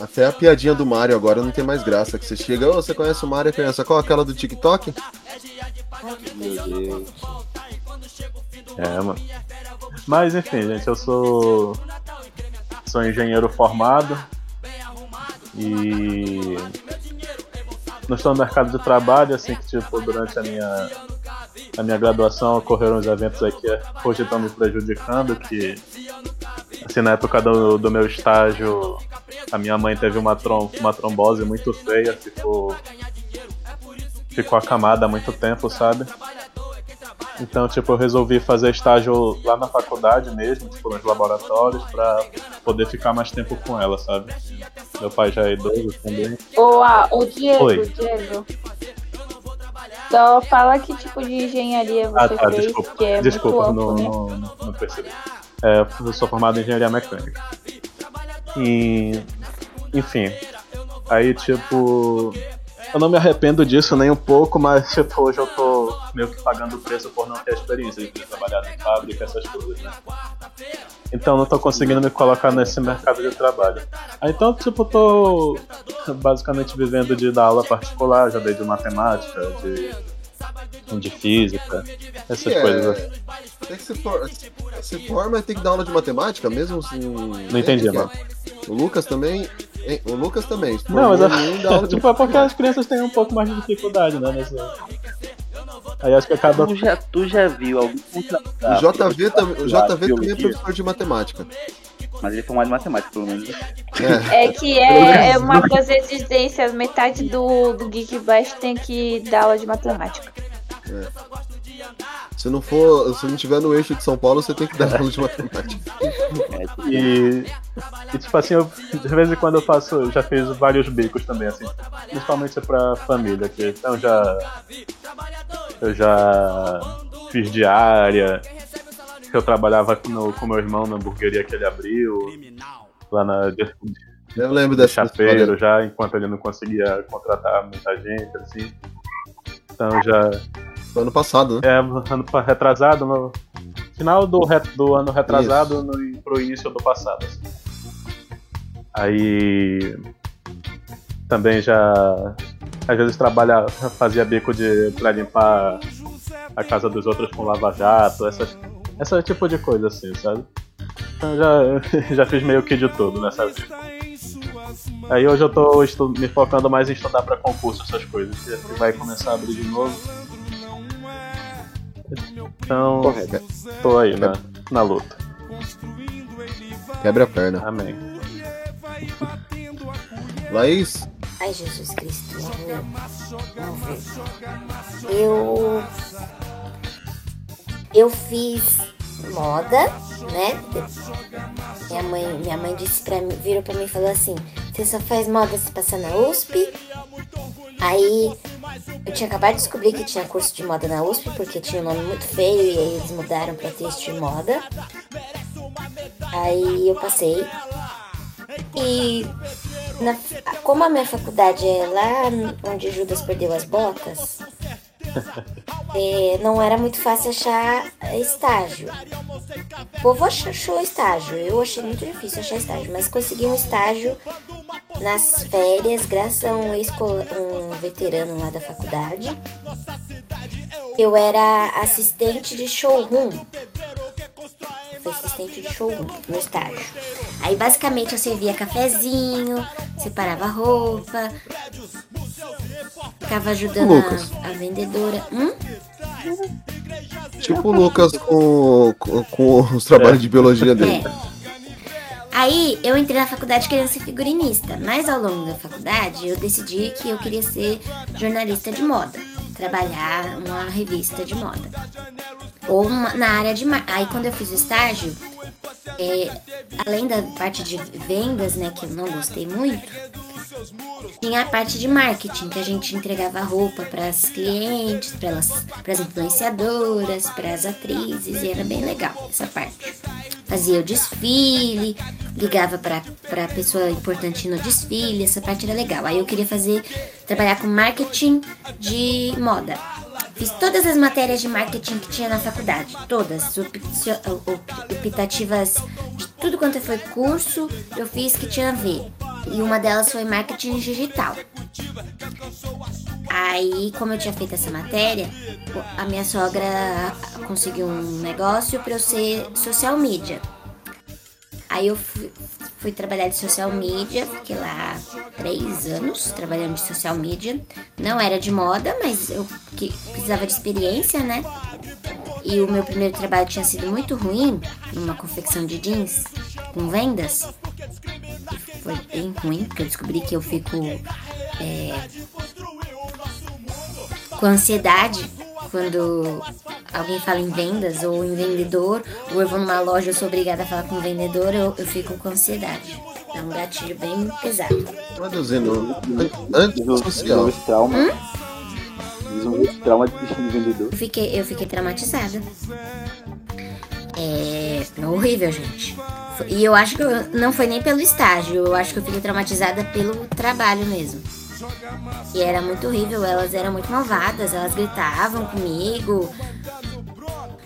Até a piadinha do Mario agora não tem mais graça. Que você chega, ô, você conhece o Mario, criança? Qual aquela do TikTok? Meu Deus. É, mano. Mas enfim, gente, eu sou. Sou engenheiro formado. E. Não estou no mercado de trabalho, assim que tipo, durante a minha. A minha graduação ocorreram uns eventos aí que hoje estão me prejudicando, que assim, na época do, do meu estágio a minha mãe teve uma, trom uma trombose muito feia, ficou. ficou acamada há muito tempo, sabe? Então, tipo, eu resolvi fazer estágio lá na faculdade mesmo, tipo, nos laboratórios, pra poder ficar mais tempo com ela, sabe? Meu pai já é idoso também. Ah, ô Diego, Oi. Diego. Só fala que tipo de engenharia você Ah, tá, fez, desculpa. que é desculpa, muito amplo, não, né? não, não percebi. É, eu sou formado em engenharia mecânica. E. Enfim. Aí, tipo. Eu não me arrependo disso nem um pouco, mas, tipo, hoje eu tô meio que pagando o preço por não ter experiência de ter trabalhado em fábrica, essas coisas, né? Então não tô conseguindo me colocar nesse mercado de trabalho. Então, tipo, tô basicamente vivendo de dar aula particular, já dei de matemática, de, de física, essas É, coisas. Tem que se, for, se forma e tem que dar aula de matemática, mesmo assim. Não entendi, mano. O Lucas também. O Lucas também. se Não, mas de tipo, é porque as crianças têm um pouco mais de dificuldade, né? Nesse... Aí acho que acaba. Tu já, tu já viu algum O JV, tam, o JV também é professor de matemática. Mas ele é formado em matemática, pelo menos. É que é, é uma das exigências, metade do, do Geek Bash tem que dar aula de matemática. É. Se não for, se não tiver no eixo de São Paulo, você tem que dar aula de matemática. E, e, tipo assim, eu, de vez em quando eu faço, eu já fiz vários bicos também, assim, principalmente pra família, que então já eu já fiz diária, que eu trabalhava no, com meu irmão na hamburgueria que ele abriu, lá na Eu lembro de dessa chapeiro já, enquanto ele não conseguia contratar muita gente, assim. Então já. Foi ano passado, né? É, ano retrasado, no final do, re- do ano retrasado no, pro início do passado. assim. Aí também já às vezes trabalha, fazia bico de pra limpar a casa dos outros com lava-jato, essas, esse tipo de coisa assim, sabe? Então já, já fiz meio que de tudo nessa vida. Aí hoje eu tô estu- me focando mais em estudar pra concurso, essas coisas, que vai começar a abrir de novo. Então, Correto. tô aí na, na luta. Quebra a perna. Amém. Laís, Ai, Jesus Cristo. Eu. Eu fiz moda, né? Minha mãe, minha mãe disse pra mim, virou pra mim e falou assim: Você só faz moda se passar na USP? Aí eu tinha acabado de descobrir que tinha curso de moda na USP, porque tinha um nome muito feio e aí eles mudaram pra texto de moda. Aí eu passei. E na- como a minha faculdade é lá onde Judas perdeu as botas, é, não era muito fácil achar estágio. O povo ach- achou estágio, eu achei muito difícil achar estágio, mas consegui um estágio nas férias, graças a um, ex-cola- um veterano lá da faculdade. Eu era assistente de showroom. Fui assistente de showroom no estágio. Aí basicamente eu servia cafezinho, separava roupa, ficava ajudando a, a vendedora. Hum? tipo o Lucas com, com, com os trabalhos de biologia dele. É. Aí eu entrei na faculdade querendo ser figurinista, mas ao longo da faculdade eu decidi que eu queria ser jornalista de moda, trabalhar numa revista de moda. Ou uma- na área de. Aí quando eu fiz o estágio, é, além da parte de vendas, né, que eu não gostei muito, tinha a parte de marketing, que a gente entregava roupa para as clientes, para as influenciadoras, para as atrizes, e era bem legal essa parte. Fazia o desfile, ligava para pessoa importante no desfile, essa parte era legal. Aí eu queria fazer trabalhar com marketing de moda. Fiz todas as matérias de marketing que tinha na faculdade, todas, op- op- optativas de tudo quanto foi curso, eu fiz que tinha a ver. E uma delas foi marketing digital. Aí, como eu tinha feito essa matéria, a minha sogra conseguiu um negócio para eu ser social media. Aí eu fui, fui trabalhar de social media, fiquei lá três anos trabalhando de social media. Não era de moda, mas eu que, precisava de experiência, né? E o meu primeiro trabalho tinha sido muito ruim, numa confecção de jeans, com vendas. foi bem ruim, porque eu descobri que eu fico é, com ansiedade quando alguém fala em vendas ou em vendedor, ou eu vou numa loja eu sou obrigada a falar com o vendedor, eu, eu fico com ansiedade. É um gatilho bem pesado. Traduzindo, antissocial. Esse trauma. Hum? Trauma de de vendedor. Eu fiquei, eu fiquei traumatizada. É horrível, gente. E eu acho que eu, não foi nem pelo estágio, eu acho que eu fiquei traumatizada pelo trabalho mesmo. E era muito horrível, elas eram muito malvadas, elas gritavam comigo.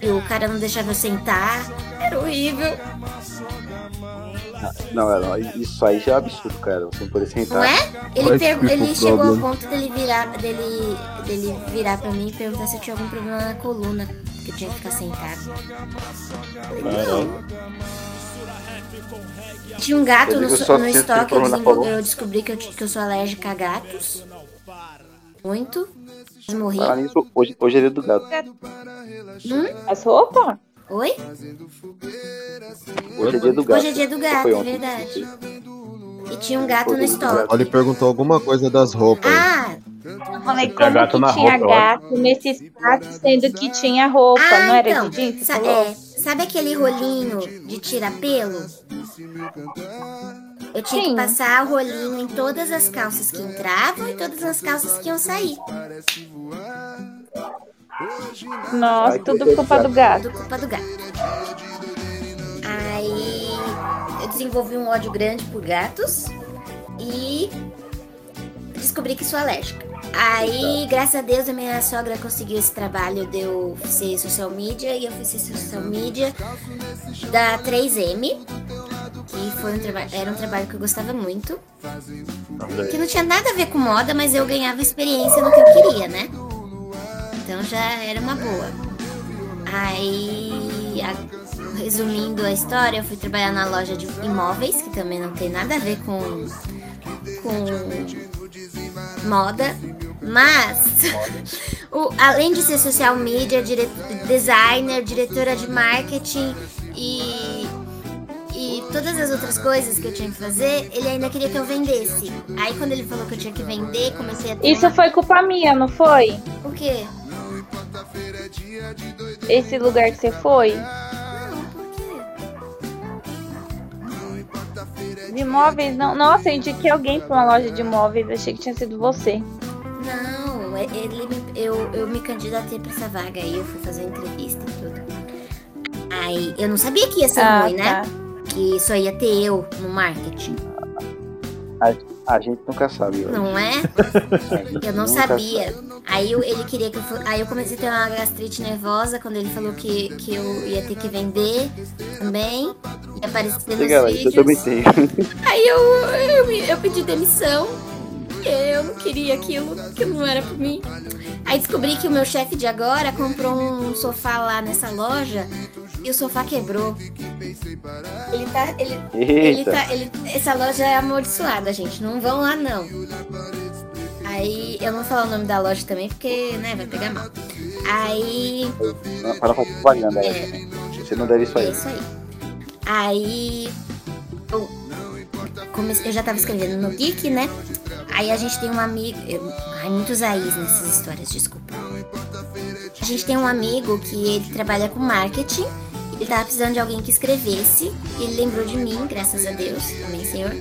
E o cara não deixava eu sentar. Era horrível. Não, não, isso aí já é absurdo, cara. Você não poder sentar. Não é? Ele, fica ele o chegou ao ponto dele virar, dele, dele virar pra mim e perguntar se eu tinha algum problema na coluna. Que eu tinha que ficar sentado. Tinha um gato no, so- no estoque, eu, desenvolvi- eu descobri que eu, que eu sou alérgica a gatos. Muito. Mas morri. Nisso, hoje, hoje é dia do gato. Hum? As roupas? Oi? Hoje é dia do gato. Hoje é dia do gato, é verdade. E tinha um gato no estoque. ele perguntou alguma coisa das roupas. Ah, Eu falei Tinha como gato que na tinha roupa, gato nesse espaço, sendo que tinha roupa, Ah, não era então, de jeans? é, sabe aquele rolinho de tirar pelo? Eu tinha que passar o rolinho em todas as calças que entravam e todas as calças que iam sair. Nossa, tudo culpa do gato. Tudo culpa do gato. Aí eu desenvolvi um ódio grande por gatos e descobri que sou alérgica. Aí, graças a Deus, a minha sogra conseguiu esse trabalho de eu ser social media e eu fiz social media da 3M, que foi um trabalho, era um trabalho que eu gostava muito. Que não tinha nada a ver com moda, mas eu ganhava experiência no que eu queria, né? Então já era uma boa. Aí, a- resumindo a história, eu fui trabalhar na loja de imóveis, que também não tem nada a ver com, com moda. Mas, o- além de ser social media, dire- designer, diretora de marketing e, e todas as outras coisas que eu tinha que fazer, ele ainda queria que eu vendesse. Aí quando ele falou que eu tinha que vender, comecei a ter Isso foi culpa minha, não foi? O quê? Esse lugar que você foi? De imóveis, não. Nossa, eu indiquei alguém pra uma loja de imóveis, achei que tinha sido você. Não, é- ele me- eu, eu me candidatei pra essa vaga aí, eu fui fazer entrevista e tudo. Aí eu não sabia que ia ser Ah, ruim, né? tá. Que só ia ter eu no marketing. A, a gente nunca sabe. eu Não é? Eu não sabia. sabe. Aí eu- ele queria que eu fo- Aí eu comecei a ter uma gastrite nervosa quando ele falou que, que eu ia ter que vender também. Ia aparecer nos lá, isso eu vídeos. também tenho. Aí eu, eu, eu pedi demissão. Eu não queria aquilo, aquilo não era pra mim. Aí descobri que o meu chefe de agora comprou um sofá lá nessa loja e o sofá quebrou. Ele tá. Ele, ele tá. Ele, essa loja é amaldiçoada, gente. Não vão lá não. Aí eu não vou falar o nome da loja também, porque, né, vai pegar mal. Aí. Para fazer propaganda. É. né? Você não deve isso aí. É isso aí. Aí eu, comecei, eu já tava escrevendo no Geek, né? Aí a gente tem um amigo. eu- ai, muitos aís nessas histórias, desculpa. A gente tem um amigo que ele trabalha com marketing. Ele tava precisando de alguém que escrevesse. Ele lembrou de mim, graças a Deus, também, senhor.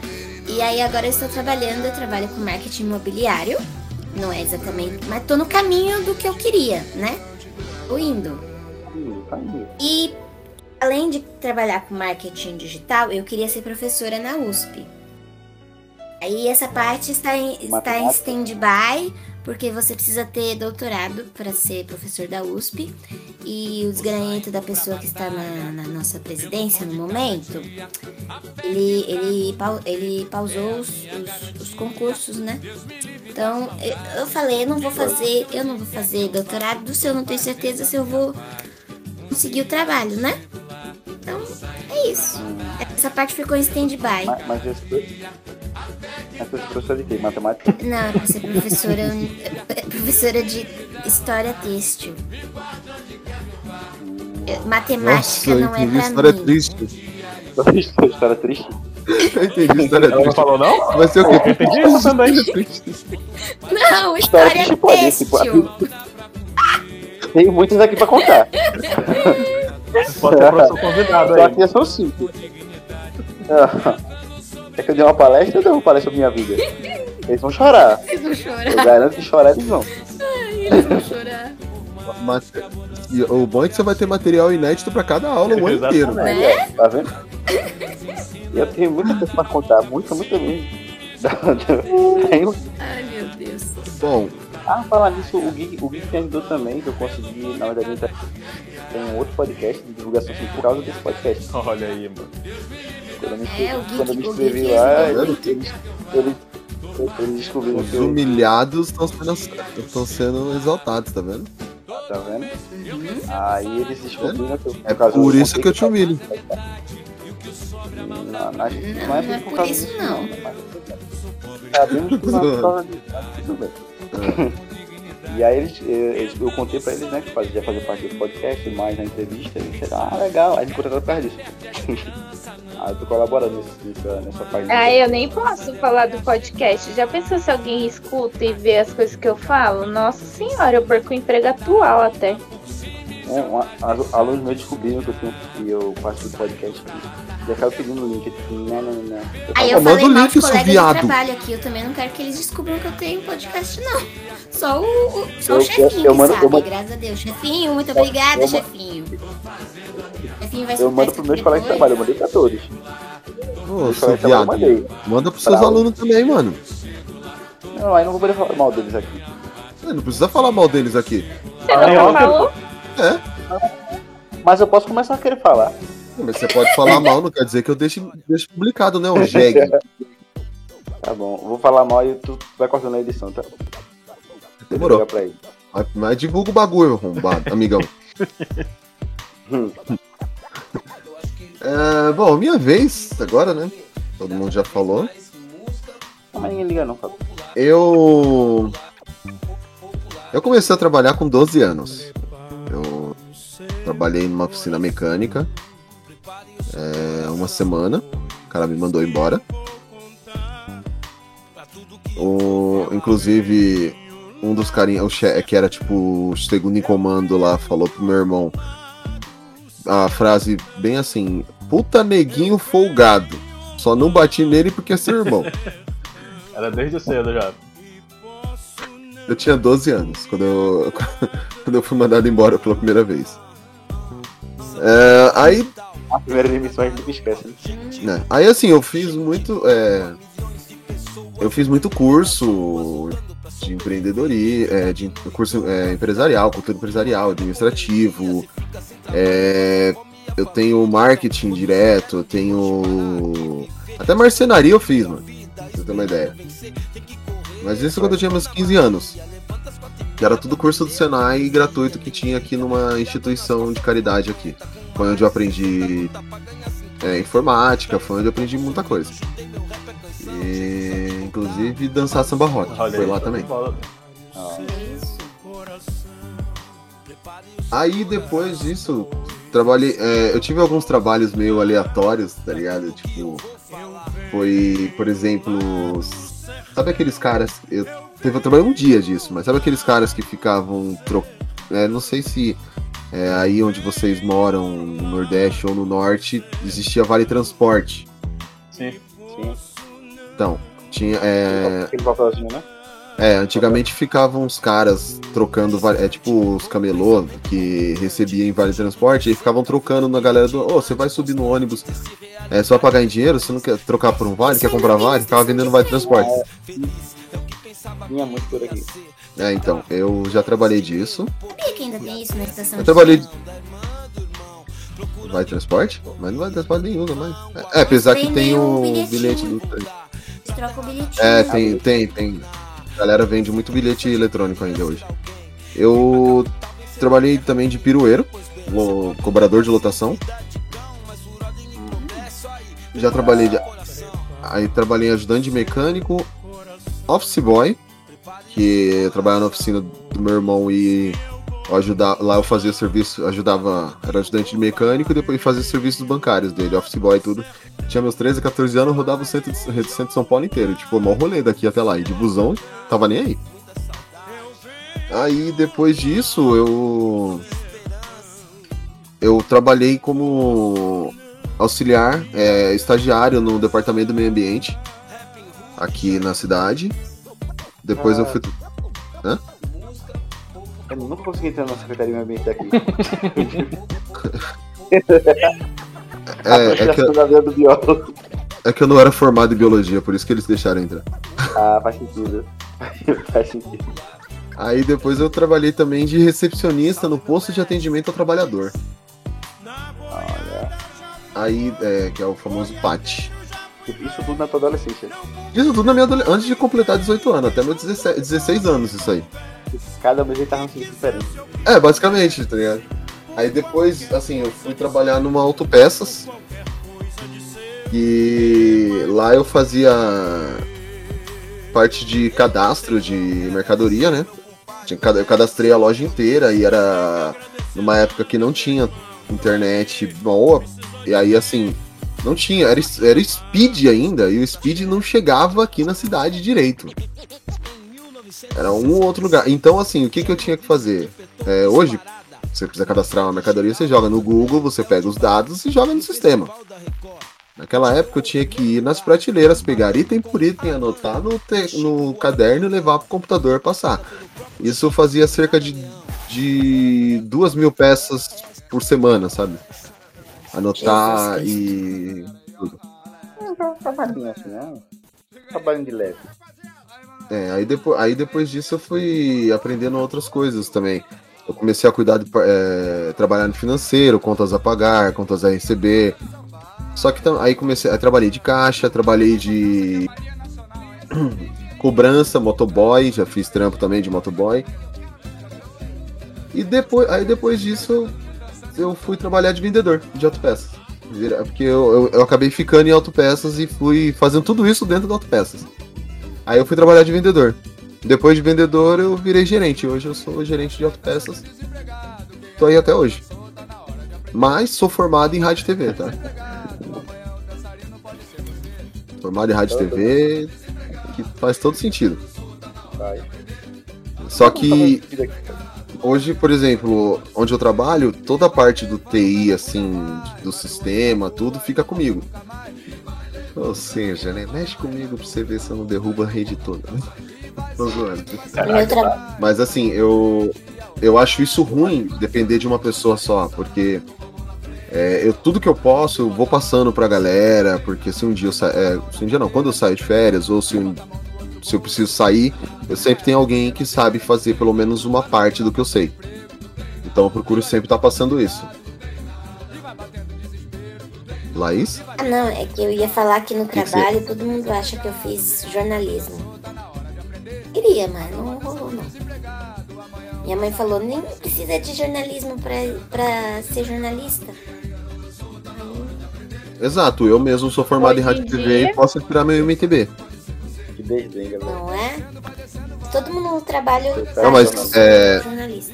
E aí agora eu estou trabalhando, eu trabalho com marketing imobiliário. Não é exatamente. Mas tô no caminho do que eu queria, né? Tô indo. E além de trabalhar com marketing digital, eu queria ser professora na USP. Aí essa parte está em, está em stand-by, porque você precisa ter doutorado para ser professor da USP. E o desgranhamento da pessoa que está na, na nossa presidência no momento, ele, ele, ele pausou os, os- os concursos, né? Então eu, eu falei, eu não vou fazer, eu não vou fazer doutorado se eu não tenho certeza se eu vou conseguir o trabalho, né? Então é isso. Essa parte ficou em stand-by. Mas, mas esse mas você é professor de quê? Matemática? Não, eu vou ser professora, professora de história têxtil. É, Matemática Nossa, não é entendi pra história mim. triste. História triste. Eu entendi história Ela não triste. falou, não? Vai ser o quê? Eu entendi isso também. Não, História história triste pode, têxtil. Tenho muitas aqui pra contar. Pode ser professor convidado Só aí. que são cinco. É que eu dei uma palestra, eu dei uma palestra sobre minha vida. Eles vão chorar. Vocês vão Eu chorar. garanto que chorar eles vão. Ai, eles vão chorar. Mas- e o bom é que você vai ter material inédito pra cada aula o ano inteiro. Aí, ó, Tá vendo? Eu tenho muita coisa pra contar, muita, muita mesmo. Ai, meu Deus. Bom, Ah, falar nisso, o Gui, o Gui me ajudou também, que eu consegui, na verdade, entrar- tem um outro podcast de divulgação assim, por causa desse podcast. Olha aí, mano. Quando eu me, É, quando eu me inscrevi lá, eles, eles, eles, eles descobriram os que eu. humilhados estão sendo, estão sendo exaltados, tá vendo? Tá vendo? Aí eles descobriram que eu. É por isso que eu te humilho. Não, não, não, Não, é é por por causa isso, disso, não. Sabemos que não é por causa disso, mas tudo bem. E aí eles, eh, eles- eu contei pra eles, né, que fazia fazer parte do podcast, mais na entrevista, eles disseram, ah, legal, aí me contrataram por causa disso. aí eu tô colaborando nessa, nessa página. Ah, eu nem posso falar do podcast. Já pensou se alguém escuta e vê as coisas que eu falo? Nossa senhora, eu perco o emprego atual até. É, as- alunos meus descobriram que eu, tenho, que eu participo do podcast e acabaram pedindo o link. tipo, Não, não, não. Aí eu Manda falei o mal link, de seu viado. trabalho aqui. Eu também não quero que eles descubram que eu tenho podcast, não. Só o, o- só Eu- o chefinho eu que mando- sabe, eu mando- graças a Deus. Chefinho, muito obrigada, eu- chefinho. Chefinho vai Eu mando isso pro meus aqui colegas de trabalho, eu mandei pra todos. Ô, seu eu viado. Manda pros seus Bravo. alunos também, mano. Não, aí não vou poder falar mal deles aqui. Não precisa falar mal deles aqui. Você Ah, não é falou? É. Mas eu posso começar a querer falar. Mas você pode falar mal, não quer dizer que eu deixe, deixe publicado, né? O jegue. Tá bom, vou falar mal e tu vai cortando a edição, tá? Demorou. Pra ele. Mas, mas divulga o bagulho, arrombado, amigão. Hum. É, bom, minha vez agora, né? Todo mundo já falou. Mas ninguém liga não, Fábio. Eu. Eu comecei a trabalhar com 12 anos. Trabalhei numa oficina mecânica. é, uma semana. O cara me mandou embora. O, inclusive, um dos carinhas, que era tipo o segundo em comando lá, falou pro meu irmão a frase bem assim: Puta neguinho folgado. Só não bati nele porque é seu irmão. Era desde cedo já. Eu tinha 12 anos quando eu, quando eu fui mandado embora pela primeira vez. É, aí, A primeira emissão a gente nunca esquece, né? né, aí assim, eu fiz muito. é, eu fiz muito curso de empreendedoria, é, de curso é, empresarial, cultura empresarial, administrativo. é, eu tenho marketing direto, eu tenho. Até marcenaria eu fiz, mano. Pra você ter uma ideia. Mas isso quando eu tinha meus 15 anos. Que era tudo curso do Senai gratuito que tinha aqui numa instituição de caridade aqui. Foi onde eu aprendi é, informática, foi onde eu aprendi muita coisa. E, inclusive dançar samba rock. Olha Foi aí, lá também. Aí depois disso, trabalhei. é, eu tive alguns trabalhos meio aleatórios, tá ligado? Tipo, foi, por exemplo, sabe aqueles caras. Eu, teve, eu trabalhei um dia disso, mas sabe aqueles caras que ficavam tro, é, não sei se é, aí onde vocês moram, no Nordeste ou no Norte, existia Vale Transporte. Sim. Sim. Então, tinha. É, né? é, antigamente ficavam os caras trocando, é tipo os camelô que recebiam em Vale Transporte e ficavam trocando na galera do, ô, você vai subir no ônibus, é só pagar em dinheiro, você não quer trocar por um vale, quer comprar vale, ficava vendendo Vale Transporte. Tinha muito por aqui. É, então, eu já trabalhei disso. Sabia que ainda tem isso na estação Eu trabalhei. Vai transporte? Mas não vai transporte nem usa mais. É, apesar que Tem tem um o bilhetinho. bilhete do. Você troca o bilhetinho. É, tem, tem, tem. A galera vende muito bilhete eletrônico ainda hoje. Eu trabalhei também de pirueiro, cobrador de lotação. Já trabalhei de. Aí trabalhei ajudante de mecânico, office boy, que eu trabalhava na oficina do meu irmão e eu ajudava, lá eu fazia serviço, ajudava, era ajudante de mecânico e depois fazia serviços bancários dele, office boy e tudo. tinha meus 13, 14 anos, rodava o centro de, centro de São Paulo inteiro. Tipo, maior rolê daqui até lá. E de busão, tava nem aí. Aí depois disso, eu. Eu trabalhei como auxiliar, é, estagiário no departamento do meio ambiente aqui na cidade. Depois eu fui. Hã? Eu nunca consegui entrar na Secretaria do Meio Ambiente daqui. É, é, que, eu- é que eu não era formado em biologia, por isso que eles deixaram entrar. Ah, faz sentido. faz sentido. Aí depois eu trabalhei também de recepcionista no posto de atendimento ao trabalhador. Aí, é, que é o famoso PAT. Isso tudo na tua adolescência. Isso tudo na minha adole- antes de completar 18 anos, até meus 17, 16 anos isso aí. Cada mês ele tava um serviço diferente. É, basicamente, tá ligado? Aí depois, assim, eu fui trabalhar numa autopeças. E lá eu fazia parte de cadastro de mercadoria, né? Eu cadastrei a loja inteira e era numa época que não tinha internet boa. E aí, assim, não tinha, era, era Speed ainda, e o Speed não chegava aqui na cidade direito. Era um ou outro lugar. Então, assim, o que, que eu tinha que fazer? É, hoje, se você quiser cadastrar uma mercadoria, você joga no Google, você pega os dados e joga no sistema. Naquela época eu tinha que ir nas prateleiras, pegar item por item, anotar no, te- no caderno e levar pro computador passar. Isso fazia cerca de, de duas mil peças por semana, sabe? Anotar e. tudo. Não é um trabalhinho assim, né? Trabalho de leve. É, aí depois, aí depois disso eu fui aprendendo outras coisas também. Eu comecei a cuidar de é, trabalhar no financeiro, contas a pagar, contas a receber. Só que aí comecei, aí trabalhei de caixa, trabalhei de cobrança, motoboy, já fiz trampo também de motoboy. E depois, aí depois disso eu, eu fui trabalhar de vendedor de autopeças. Vira- Porque eu, eu, eu acabei ficando em autopeças e fui fazendo tudo isso dentro da autopeças. Aí eu fui trabalhar de vendedor. Depois de vendedor eu virei gerente. Hoje eu sou gerente de autopeças. Tô aí até hoje. Mas sou formado em rádio e TV, tá? Formado em rádio e TV, que faz todo sentido. Só que hoje, por exemplo, onde eu trabalho, toda a parte do TI, assim, do sistema, tudo fica comigo. Ou seja, né? Mexe comigo pra você ver se eu não derrubo a rede toda. né? Tô zoando. Mas assim, eu, eu acho isso ruim depender de uma pessoa só, porque é, eu, tudo que eu posso eu vou passando pra galera, porque se um dia eu sa... é, se um dia não, quando eu saio de férias, ou se, um- se eu preciso sair, eu sempre tenho alguém que sabe fazer pelo menos uma parte do que eu sei. Então eu procuro sempre estar passando isso. Laís? Ah, não, é que eu ia falar que no Que que trabalho todo mundo acha que eu fiz jornalismo. Queria, mas não rolou, não. Minha mãe falou, nem precisa de jornalismo pra, pra ser jornalista. Exato, eu mesmo sou formado em rádio e TV e posso tirar meu MTB. Galera. Não é? Todo mundo no trabalho Não, mas, é- jornalista.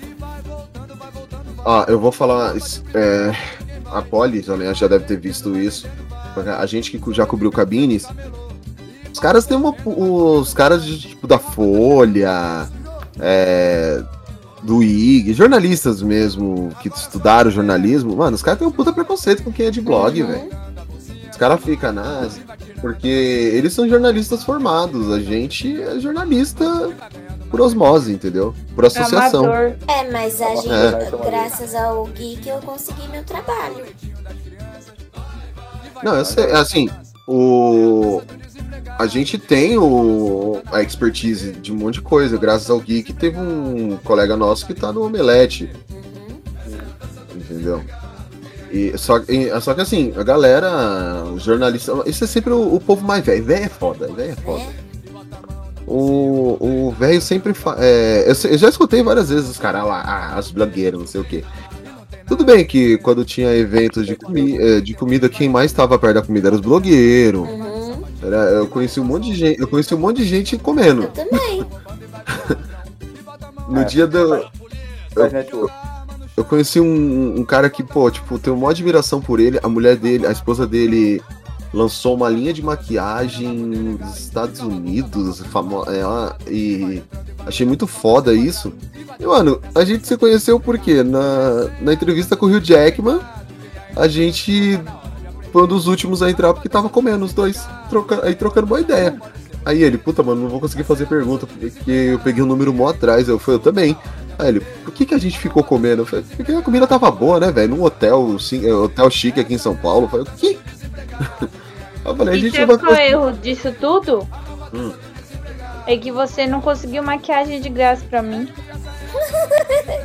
Ah, eu vou falar. é, a Polly também já deve ter visto isso. A gente que já cobriu cabines. Os caras têm uma. Os caras de, tipo da Folha, é, do IG, jornalistas mesmo, que estudaram jornalismo, mano, os caras têm um puta preconceito com quem é de blog, velho. Os caras ficam nas. Porque eles são jornalistas formados, a gente é jornalista por osmose, entendeu? Por associação. É, mas a gente, É. graças ao Geek, eu consegui meu trabalho. Não, eu sei, assim, o. A gente tem o, a expertise de um monte de coisa. Graças ao Geek, teve um colega nosso que tá no Omelete. Entendeu? E, só, e- só que assim, a galera, os jornalistas. Isso é sempre o, o povo mais velho. Velho é foda, velho é foda. O, o velho sempre. Fa é, eu, eu já escutei várias vezes os caras lá, ah, as blogueiras, não sei o quê. Tudo bem que quando tinha eventos de, comi eh, de comida, quem mais estava perto da comida era os blogueiros. Era, eu conheci um monte de gente. Eu conheci um monte de gente comendo. Também. No dia do. Eu, eu conheci um, um cara que, pô, tipo, tenho uma admiração por ele. A mulher dele, a esposa dele lançou uma linha de maquiagem nos Estados Unidos, famo- ela, e achei muito foda isso. E, mano, a gente se conheceu porque na, na entrevista com o Hugh Jackman, a gente foi um dos últimos a entrar porque tava comendo os dois, troca, aí trocando uma ideia. Aí ele, puta, mano, não vou conseguir fazer pergunta, porque eu peguei um número mó atrás, eu falei, eu também. Aí ele, por que, que a gente ficou comendo? Eu falei, porque a comida tava boa, né, velho? Num hotel, sim, é, hotel chique aqui em São Paulo. Eu falei, o quê? Eu falei, a E gente sabe não vai é o erro disso tudo? Hum. É que você não conseguiu maquiagem de graça pra mim.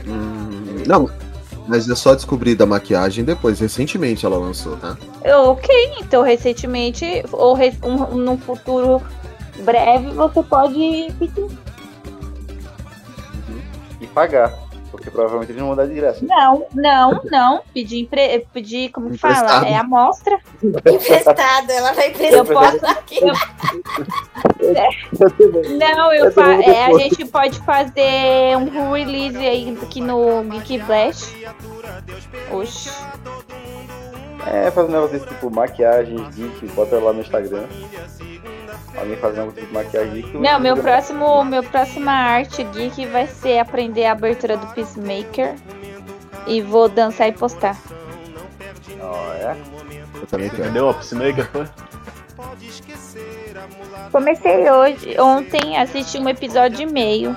Hum, não, mas eu só descobri da maquiagem depois, recentemente ela lançou, tá? Ok, então recentemente, ou re, um, num futuro breve, você pode pedir. Pagar. Porque provavelmente eles não vão dar de graça. Não, não, não. Pedir, empre... pedir como que fala? É amostra. Emprestado, ela vai Eu emprestar posso. aqui. Não, eu Eu fa... é, a gente pode fazer um release aí aqui no Geek Blast. Oxi. É, fazer um negócio desse tipo maquiagem, geek, bota lá no Instagram. Alguém fazendo um tipo de maquiagem geek. Não, meu próximo, meu próxima arte geek vai ser aprender a abertura do Peacemaker. E vou dançar e postar. Ó, é? Eu também quero. Entendeu? O Peacemaker foi? Comecei hoje, ontem, assisti um episódio e meio.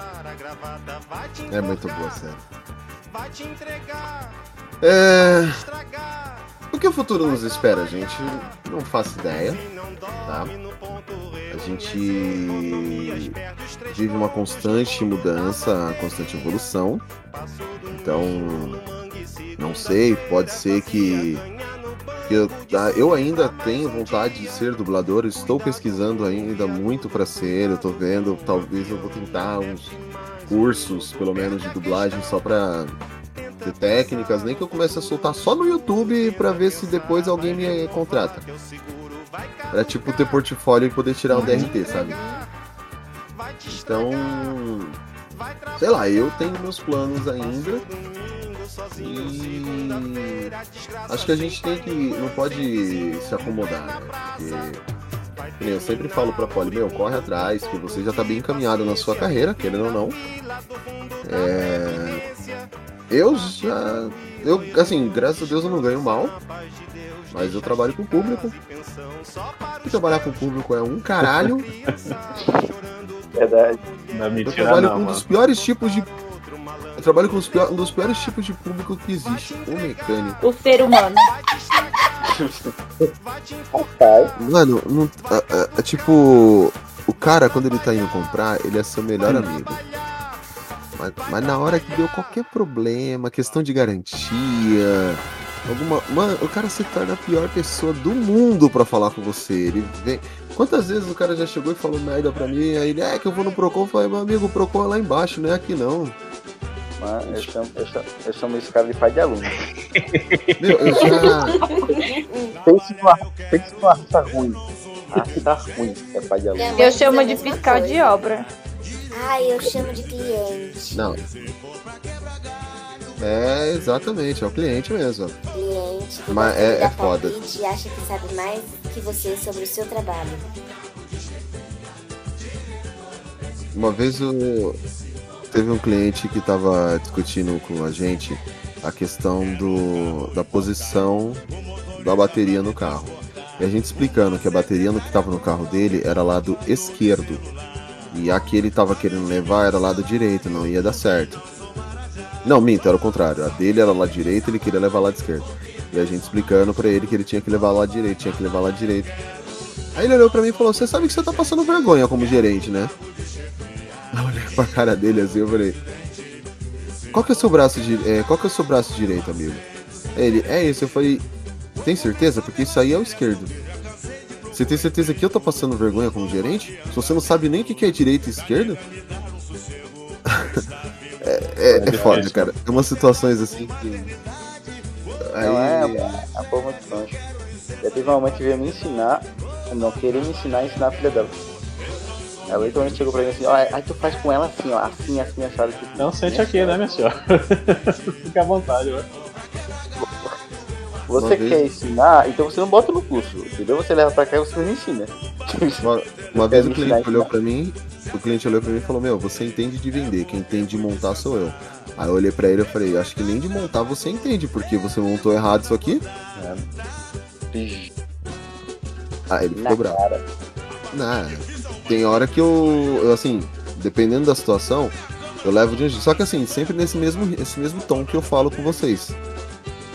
É muito boa, sério. É... O que o futuro nos espera, gente? Não faço ideia, tá? A gente vive uma constante mudança, uma constante evolução. Então, não sei, pode ser que, que eu, ah, eu ainda tenho vontade de ser dublador, estou pesquisando ainda muito para ser, eu tô vendo, talvez eu vou tentar uns cursos, pelo menos, de dublagem só pra ter técnicas, nem que eu comece a soltar só no YouTube pra ver se depois alguém me contrata. Pra tipo ter portfólio e poder tirar o DRT, sabe? Então, sei lá, eu tenho meus planos ainda. E acho que a gente tem que. não pode se acomodar, né? Porque eu sempre falo pra Polly, meu, corre atrás, que você já tá bem encaminhado na sua carreira, querendo ou não. É... Eu já. Eu, assim, graças a Deus eu não ganho mal. Mas eu trabalho com o público. E trabalhar com o público é um caralho. Verdade. Não é Eu mentira, trabalho não, com um mano. dos piores tipos de. Eu trabalho com os pior- um dos piores tipos de público que existe, o mecânico. O ser humano. Mano, não, é, é- é tipo. O cara, quando ele tá indo comprar, ele é seu melhor amigo. Mas, mas na hora que deu qualquer problema, questão de garantia, alguma. Mano, o cara se torna a pior pessoa do mundo pra falar com você. Ele vem. Quantas vezes o cara já chegou e falou merda pra mim, aí ele, é que eu vou no Procon, eu falei, meu amigo, o Procon é lá embaixo, não é aqui não. Mas eu chamo, eu, chamo, eu chamo esse cara de pai de aluno. Meu, eu já. Pense numa, pense numa raça ruim. Raça ruim, é pai de aluno. Eu chamo a de fiscal de obra. Ai, eu chamo de cliente. Não. É, exatamente, é o cliente mesmo. Cliente Mas é- é foda. e acha que sabe mais que você sobre o seu trabalho. Uma vez eu... teve um cliente que tava discutindo com a gente a questão do, da posição da bateria no carro. E a gente explicando que a bateria no que tava no carro dele era lado esquerdo. E a que ele tava querendo levar era lado direito, não ia dar certo. Não, minto, era o contrário. A dele era lado direito, ele queria levar lado esquerdo. E a gente explicando pra ele que ele tinha que levar lado direito, tinha que levar lado direito. Aí ele olhou pra mim e falou: Você sabe que você tá passando vergonha como gerente, né? Eu olhei pra cara dele assim, eu falei. Qual que é o seu braço de, é, qual que é o seu braço direito, amigo? Ele, é esse. Eu falei, tem certeza? Porque isso aí é o esquerdo. Você tem certeza que eu tô passando vergonha como gerente? Se você não sabe nem o que é direita e esquerda? é, é, é foda, cara. É umas situações assim que. Aí... Não é, é a forma de sonho. Já teve uma mãe que veio me ensinar, não querer me ensinar a ensinar a filha dela. Ela literalmente chegou pra mim assim, ó, aí tu faz com ela assim, ó, assim, assim, assado. Tipo, Então sente aqui, né, minha senhora? Fica à vontade, ué. Você Uma vez- quer ensinar, então você não bota no curso, entendeu? Você leva pra cá e você não ensina. Uma, uma vez o cliente olhou pra mim, o cliente olhou pra mim e falou, meu, você entende de vender, quem entende de montar sou eu. Aí eu olhei pra ele e falei, acho que nem de montar você entende, porque você montou errado isso aqui. Aí ele ficou bravo. Não, tem hora que eu, eu, assim, dependendo da situação, eu levo de um jeito. Só que assim, sempre nesse mesmo, esse mesmo tom que eu falo com vocês.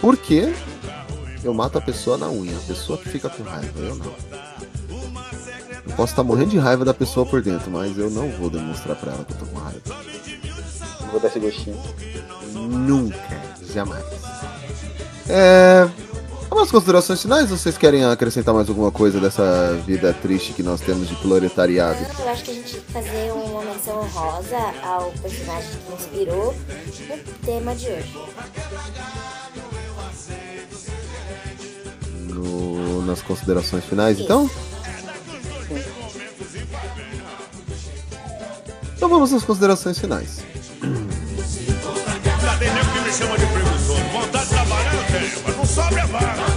Porque eu mato a pessoa na unha, a pessoa que fica com raiva, eu não. Eu posso estar morrendo de raiva da pessoa por dentro, mas eu não vou demonstrar pra ela que eu tô com raiva. Não vou dar esse gostinho. Nunca, jamais. É. Algumas considerações finais? Vocês querem acrescentar mais alguma coisa dessa vida triste que nós temos de proletariado? Eu acho que a gente tem que fazer uma menção honrosa ao personagem que inspirou o tema de hoje. No- nas considerações finais, então? Então vamos às considerações finais. Já tem nego que me chama de preguiçoso. Vontade de trabalhar eu tenho, mas não sobra a vaga.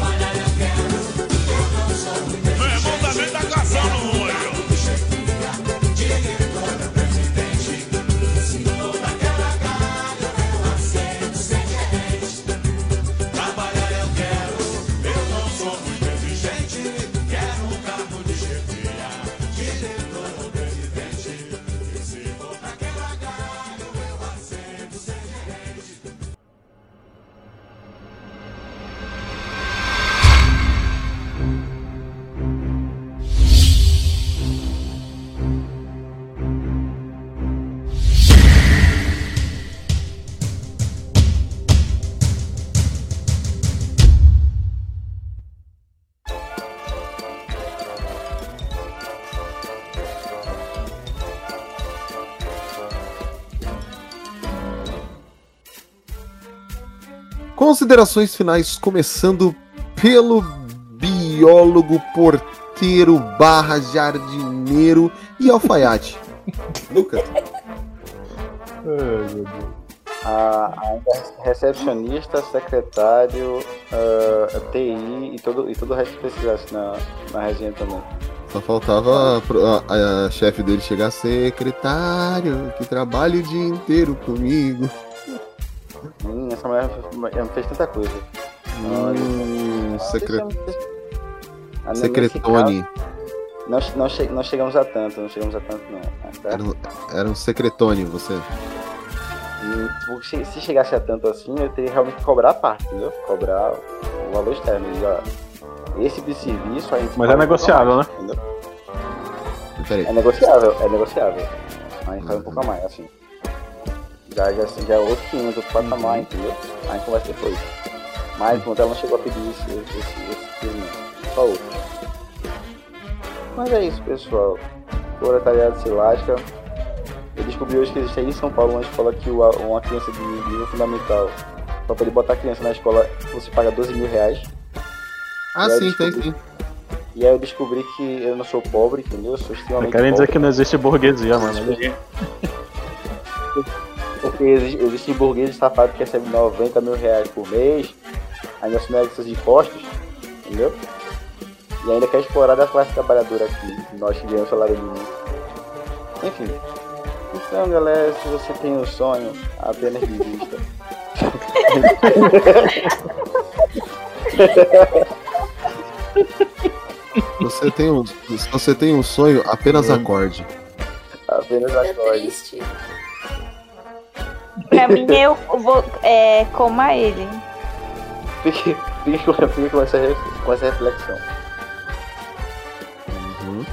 Considerações finais, começando pelo biólogo, porteiro, barra jardineiro e alfaiate. Lucas. A, a recepcionista, secretário, ah, TI e todo, e todo o resto que precisasse na, na resenha também. Só faltava a, a- a chefe dele chegar secretário, que trabalha o dia inteiro comigo. Hum, essa mulher ela fez tanta coisa. Hum, secre- Ah, nesse Secretone. caso, Não, não, che- não chegamos a tanto, não chegamos a tanto não. tá? Era, um- era um secretone, você. Hum, tipo, se, se chegasse a tanto assim, eu teria realmente que cobrar a parte, entendeu? Cobrar o valor externo. E, esse tipo de serviço a gente Mas é negociável, a né? mais, entendeu? É negociável, é negociável. A gente faz um pouco a mais, assim. Já, já, assim, já é outro 500, outro patamar, entendeu? A gente conversa depois. Mas enquanto ela não chegou a pedir esse, esse, esse, não. Só outro. Mas é isso, pessoal. Proletariado se lasca. Eu descobri hoje que existe aí em São Paulo uma escola que uma criança de nível fundamental, pra poder botar a criança na escola, você paga 12 mil reais. Ah, aí sim, tem descobri- sim. E aí eu descobri que eu não sou pobre, entendeu? Eu sou extremamente Querem dizer que não existe burguesia, mano. Porque existe, existe burguês safado que recebe 90 mil reais por mês, ainda se nega seus impostos, entendeu? E ainda quer explorar da classe trabalhadora aqui, nós que ganhamos salário mínimo. Enfim. Então, galera, se você tem um sonho, apenas desista. Você tem um, se você tem um sonho, apenas acorde. apenas acorde. Pra mim, eu vou é, coma ele. Fique, fique, com- fique com, essa, com essa reflexão. Uhum.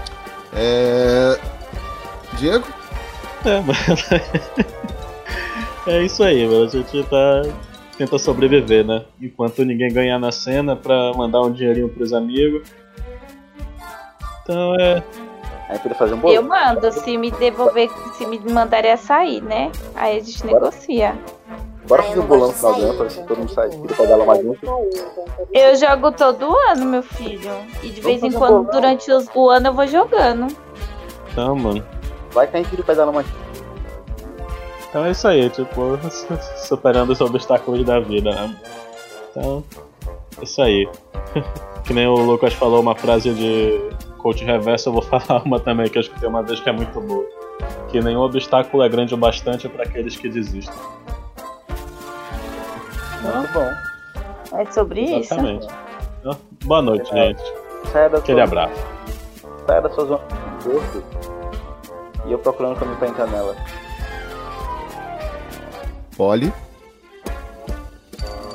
É... Diego? É, mano. É isso aí, mano. A gente tá. Tenta sobreviver, né? Enquanto ninguém ganhar na cena pra mandar um dinheirinho pros amigos. Então é. Aí podia fazer um Eu mando, se me devolver, se me mandarem a sair, né? Aí a gente negocia. Bora fazer um bolão no final do ano pra ver se todo mundo sai. Pra dar lá mais junto. Eu jogo todo ano, meu filho. E de vez em um quando, bolão. durante os- o ano, eu vou jogando. Então, mano. Vai que a gente tira o pedal mais. Então é isso aí, tipo, superando os obstáculos da vida, né? Então. Isso aí. que nem o Lucas falou uma frase de coach reverso, eu vou falar uma também que eu escutei uma vez que é muito boa. Que nenhum obstáculo é grande o bastante para aqueles que desistem. Muito bom. É sobre Exatamente. Então, Boa noite, gente. Saia da Aquele sua- abraço. Saia da sua zona de conforto e eu procurando caminho pra entrar nela. Polly.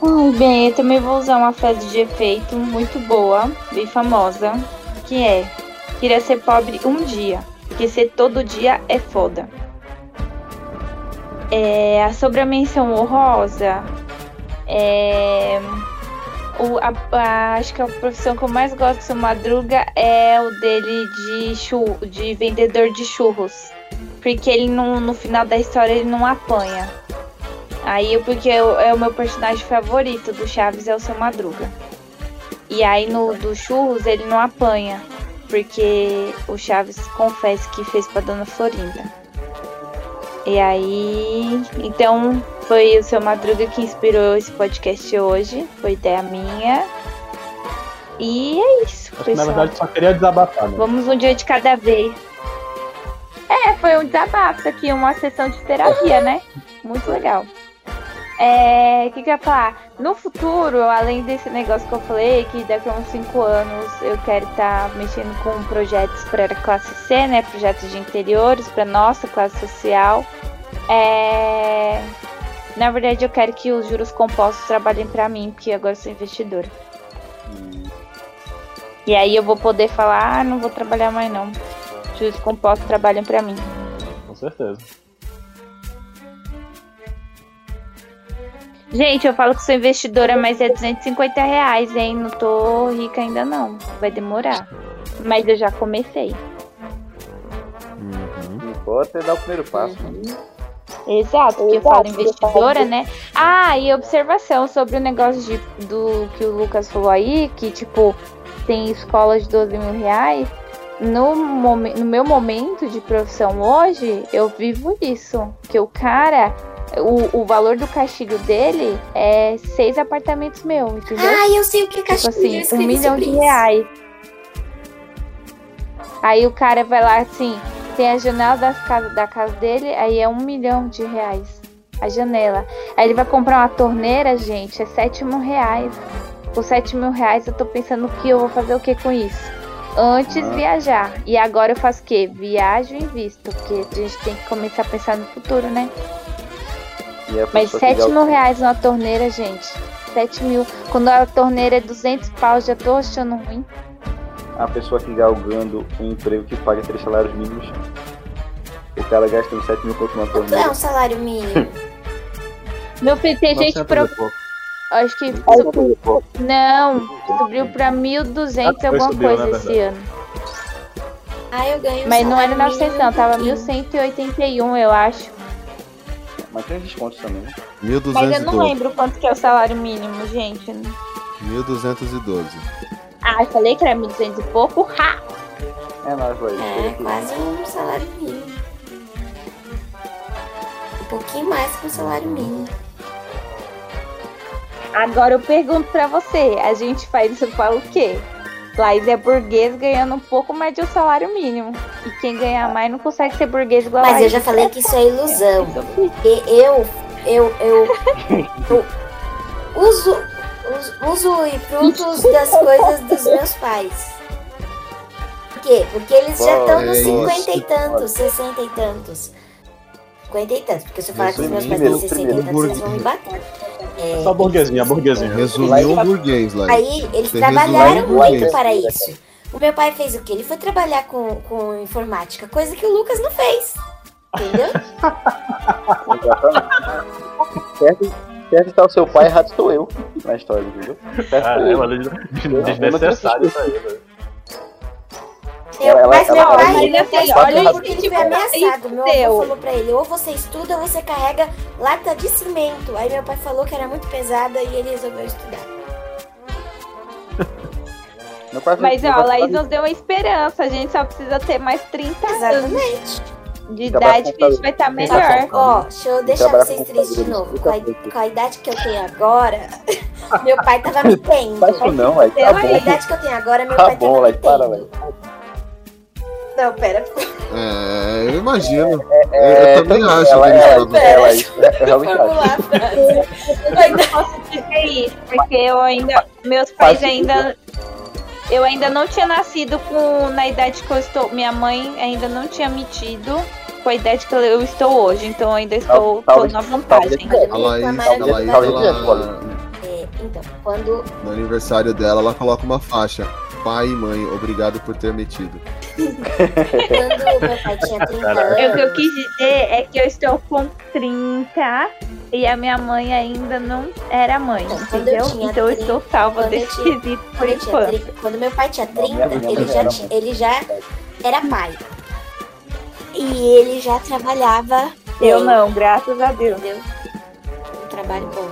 Ai, bem, eu também vou usar uma frase de efeito muito boa, bem famosa, que é: Queria ser pobre um dia, porque ser todo dia é foda. É, sobre a menção honrosa, é, o, a, a- acho que a profissão que eu mais gosto do Madruga é o dele de, chu, de vendedor de churros. Porque ele não, no final da história ele não apanha. Aí, eu- porque eu- é o meu personagem favorito do Chaves é o seu Madruga. E aí no do Churros ele não apanha. Porque o Chaves confessa que fez pra Dona Florinda. E aí. Então foi o seu Madruga que inspirou esse podcast hoje. Foi ideia minha. E é isso, que, na pessoal. verdade só queria desabafar, né? Vamos um dia de cada vez. É, foi um desabafo aqui, uma sessão de terapia, né? Muito legal. É, o que, que eu ia falar? No futuro, além desse negócio que eu falei, que daqui a uns 5 anos eu quero estar mexendo com projetos para a classe C, né? Projetos de interiores para nossa classe social. É, na verdade, eu quero que os juros compostos trabalhem para mim, porque agora eu sou investidora. E aí eu vou poder falar, ah, não vou trabalhar mais não. Juros compostos trabalham para mim. Com certeza. Gente, eu falo que sou investidora, mas é 250 reais, hein? Não tô rica ainda não. Vai demorar. Mas eu já comecei. Não importa é dar o primeiro passo. Exato, porque eu falo investidora, né? Ah, e observação sobre o negócio de, do que o Lucas falou aí, que tipo, tem escola de 12 mil reais. No, momen- no meu momento de profissão hoje, eu vivo isso. Que o cara, o, o valor do castigo dele é seis apartamentos meu, entendeu? Ah, eu sei o que é Tipo castigo. eu assim, um milhão de reais. Aí o cara vai lá assim, tem a janela das casas, da casa dele, aí é um milhão de reais. A janela. Aí ele vai comprar uma torneira, gente, é sete mil reais. Com sete mil reais eu tô pensando que eu vou fazer o que com isso? Antes Ah. viajar. E agora eu faço o quê? Viajo e invisto. Porque a gente tem que começar a pensar no futuro, né? E a Mas pessoa que 7 já- mil reais numa torneira, gente. 7 mil. Quando a torneira é 200 pau, já tô achando ruim. A pessoa que galgando um emprego que paga três salários mínimos, o cara gasta uns 7 mil conto numa Quanto é torneira. um salário mínimo? Meu filho, tem gente 900 pro... e. Acho que. Não, subiu pra 1.200 Ah, alguma subiu, coisa né, esse ano. Ah, eu ganho Mas não era salário 900, não, tava um pouquinho. 1.181, eu acho. Mas tem descontos também. né? Mas eu não 1212. lembro quanto que é o salário mínimo, gente. 1212. Ah, eu falei que era 1.200 e pouco. Ha! É nóis, vai. É, quase um salário mínimo. Um pouquinho mais que um salário mínimo. Agora eu pergunto pra você, a gente faz isso para o quê? Laís é burguês ganhando um pouco mais de um salário mínimo. E quem ganhar mais não consegue ser burguês igual a Mas eu já falei que isso é ilusão. Porque eu, eu, eu, eu uso, uso, uso e frutos das coisas dos meus pais. Por quê? Porque eles já estão é nos isso? 50 e tantos, 60 e tantos. 50 e tantos, porque se eu falar que os meus pais têm Resumindo, 60 e tantos, eles vão me bater. É, Só burguesinha, burguesinha. Resumiu um burguês lá. Aí eles Você trabalharam muito para isso. O meu pai fez o quê? Ele foi trabalhar com, com informática, coisa que o Lucas não fez. Entendeu? Certo, certo está o seu pai, errado estou eu na história, entendeu? Certo Ah, é, desnecessário isso aí, velho. Eu, Ela- mas ela- meu pai, assim, olha olha porque ele foi tipo, ameaçado. Meu avô falou pra ele, ou você estuda ou você carrega lata de cimento. Aí meu pai falou que era muito pesada e ele resolveu estudar. Meu pai Mas meu ó, pai a Laís nos deu uma esperança. A gente só precisa ter mais 30 anos Exatamente. de Trabalhar idade com que a gente vai estar Só melhor. ó, deixa eu deixar Trabalhar vocês com tristes de novo. Com a, com a idade que eu tenho agora, Meu pai tava me tendo. Faz isso não, Laís, tá a idade que eu tenho agora, meu Tá pai bom, tava Laís, me para, tendo. Não, pera. É, eu imagino. É, eu também acho ela, que eles ela, isso, eu realmente acho. Eu ainda posso dizer isso, porque eu ainda. Meus pais Faz ainda. Eu ainda não tinha nascido com na idade que eu estou. Minha mãe ainda não tinha me tido com a idade que eu estou hoje. Então eu ainda estou tô talvez- na vantagem. Talvez ela, É, então, quando. no aniversário dela, ela coloca uma faixa. Pai e mãe, obrigado por ter metido. Quando meu pai tinha 30 anos. O que eu quis dizer é que eu estou com 30 e a minha mãe ainda não era mãe, quando eu entendeu? tinha Então eu 30 estou salva eu desse quesito por Quando, eu tinha enquanto. 30 quando meu pai tinha 30, minha- minha ele, já, ele já era pai. E ele já trabalhava. Eu bem, não, graças a Deus. Entendeu? Um trabalho bom.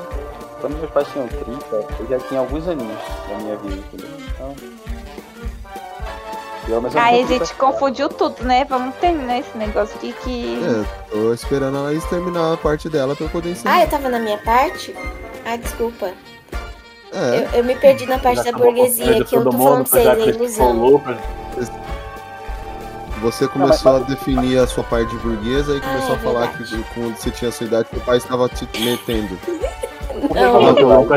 Quando meus pais tinham 30, eu já tinha alguns aninhos na minha vida, entendeu? Então. Eu, Aí a gente confundiu tudo, né? Vamos terminar esse negócio aqui que. É, tô esperando a Laís terminar a parte dela pra eu poder ensinar. Ah, eu tava na minha parte? Ah, desculpa. É. Eu, eu me perdi na parte da burguesia, que eu tô falando pra vocês, é ilusão. Você começou a definir a sua parte de burguesa e começou Ah, é a falar que quando você tinha a sua idade, seu pai estava te metendo. Não.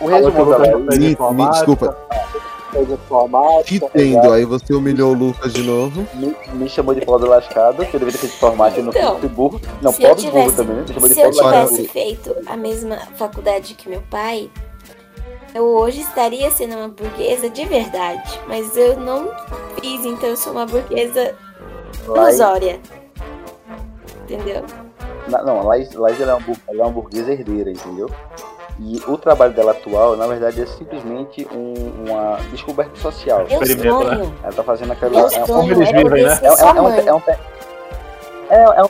O resumo da me- Desculpa, te tendo. Aí você humilhou o Lucas de novo. Me, me chamou de pobre lascado, que eu deveria ter feito no Então, burro. Não, se eu pobre burro tivesse, também, né? Me chamou de se eu pobre lascado. tivesse feito a mesma faculdade que meu pai, eu hoje estaria sendo uma burguesa de verdade. Mas eu não fiz, então eu sou uma burguesa ilusória. Entendeu? Na- Não, a Laís, Laís ela é, uma, bu- ela é uma burguesa herdeira, entendeu? E o trabalho dela atual, na verdade, é simplesmente um- uma descoberta social. Experimento, né? Ela tá fazendo aquela. É, um- sonho eles é vivem, né? é, é, é um, mãe. é, um, é, é um,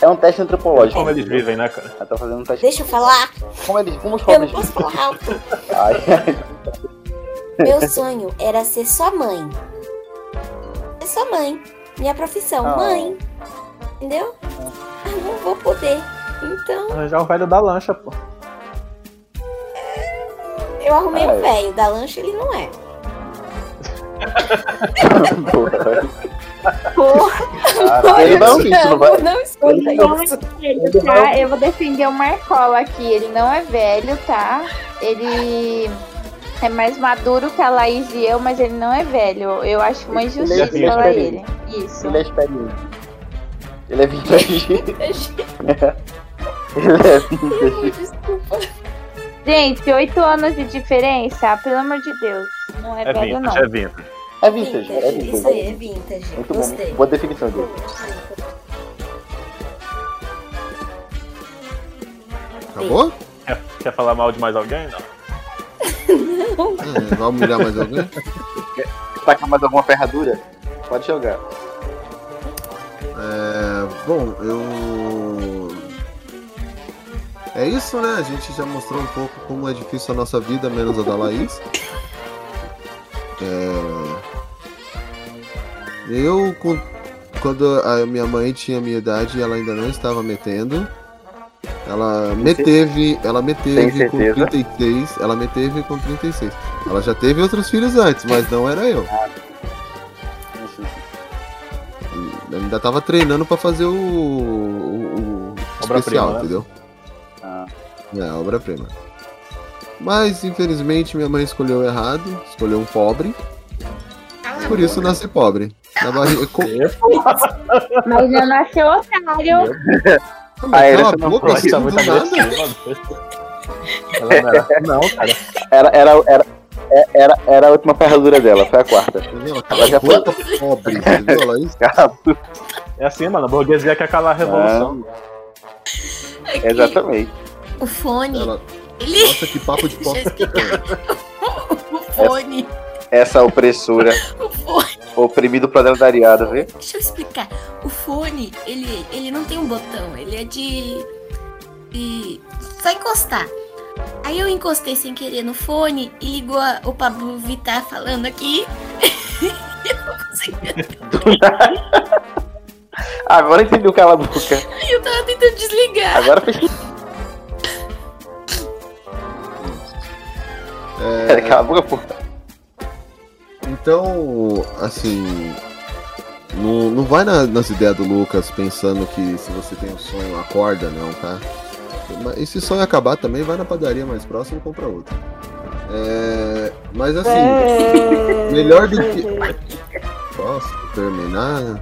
é um teste antropológico. Como eles vivem, né, cara? Ela tá fazendo um teste. Deixa eu falar. Como eles. Como os Eu não posso falar alto. Ai, ai. Meu sonho era ser sua mãe. Ser sua mãe. Minha profissão, Ah. mãe. Entendeu? Ah, não vou poder. Então, Arranjar o velho da lancha, pô. Eu arrumei Ah, um é. velho. Da lancha ele não é. Porra, Ele não, isso não vai. Não escuta ele não é velho, tá? Eu vou defender o Marcola aqui. Ele não é velho, tá? Ele é mais maduro que a Laís e eu, mas ele não é velho. Eu acho uma Ele é injustiça pra ele. Isso. Ele é experiente. Ele é vintage. Ele é vintage. Desculpa. Gente, oito anos de diferença, pelo amor de Deus. Não é, É velho, não. vintage, é vintage. É vintage, é Vintage, Isso aí é vintage. vintage. Muito Gostei. bom. Boa definição dele. Acabou? Quer, quer falar mal de mais alguém? Não. É, vai humilhar mais alguém? Tacar mais alguma ferradura? Pode jogar. É, bom, eu. É isso, né? A gente já mostrou um pouco como é difícil a nossa vida, menos a da Laís. É, Eu, quando a minha mãe tinha a minha idade, ela ainda não estava metendo. Ela me teve, ela me teve com certeza? 36, ela me teve com 36. Ela já teve outros filhos antes, mas não era eu. Eu ainda tava treinando pra fazer o, o, o especial, né? entendeu? É, obra-prima. Mas, infelizmente, minha mãe escolheu errado, escolheu um pobre. Por isso nasci pobre. Na barriga. Com... Mas já nasceu otário. Ah, Cala essa a não boca, assim, Tá muito. Ela não, era- não, cara. Era, era, era, é- era, era a última ferradura dela, foi a quarta. Entendeu? Ela já foi. Pobre, entendeu? Ela é. É assim, mano. A burguesia quer calar a revolução. Exatamente. O fone. Ela... Ele. Nossa, que papo de explicar. O fone. Essa opressora. O fone. Oprimido proletariado, viu? Deixa eu explicar. O fone, ele, ele não tem um botão, ele é de. de. só encostar. Aí eu encostei sem querer no fone e ligou a- o Pablo Vittar falando aqui. eu não consegui. Agora entendeu cala a boca. Eu tava tentando desligar. Agora fez. É, Cala a boca, porra. Então, assim. Não, não vai na- nas ideias do Lucas pensando que se você tem um sonho, acorda, não, tá? E se sonho acabar também, vai na padaria mais próxima e compra outro. É, mas assim, melhor do que. Posso terminar?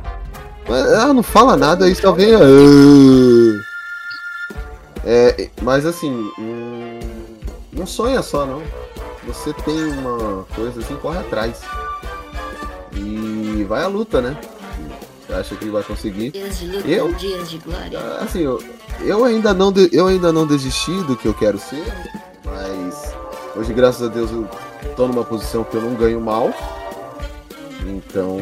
Mas, ah, não fala nada aí, só vem. "Ah". É, mas assim, hum, não sonha só, não. Você tem uma coisa assim, corre atrás. E vai à luta, né? Você acha que vai conseguir? Dias de luta, Eu? dias de glória. Assim, eu, eu ainda não de- eu ainda não desisti do que eu quero ser, mas hoje, graças a Deus, eu tô numa posição que eu não ganho mal. Então,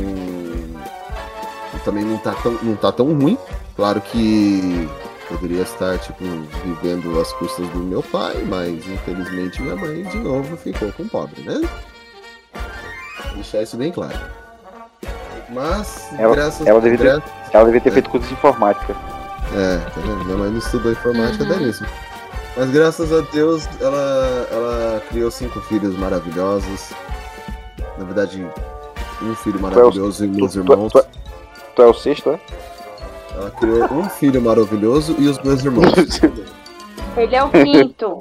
também não tá tão, não tá tão ruim. Claro que poderia estar, tipo, vivendo às custas do meu pai, mas infelizmente minha mãe de novo ficou com pobre, né? Deixar isso bem claro. Mas, Ela, graças ela, devia ter, ela devia ter feito curso de informática. é, tá vendo? Minha mãe não estudou informática, Uhum. dá nisso. Mas graças a Deus ela, ela criou cinco filhos maravilhosos. Na verdade, um filho maravilhoso e meus tu- irmãos. tu- Tu é o sexto, é? Ela criou um filho maravilhoso e os meus irmãos. Ele é o quinto.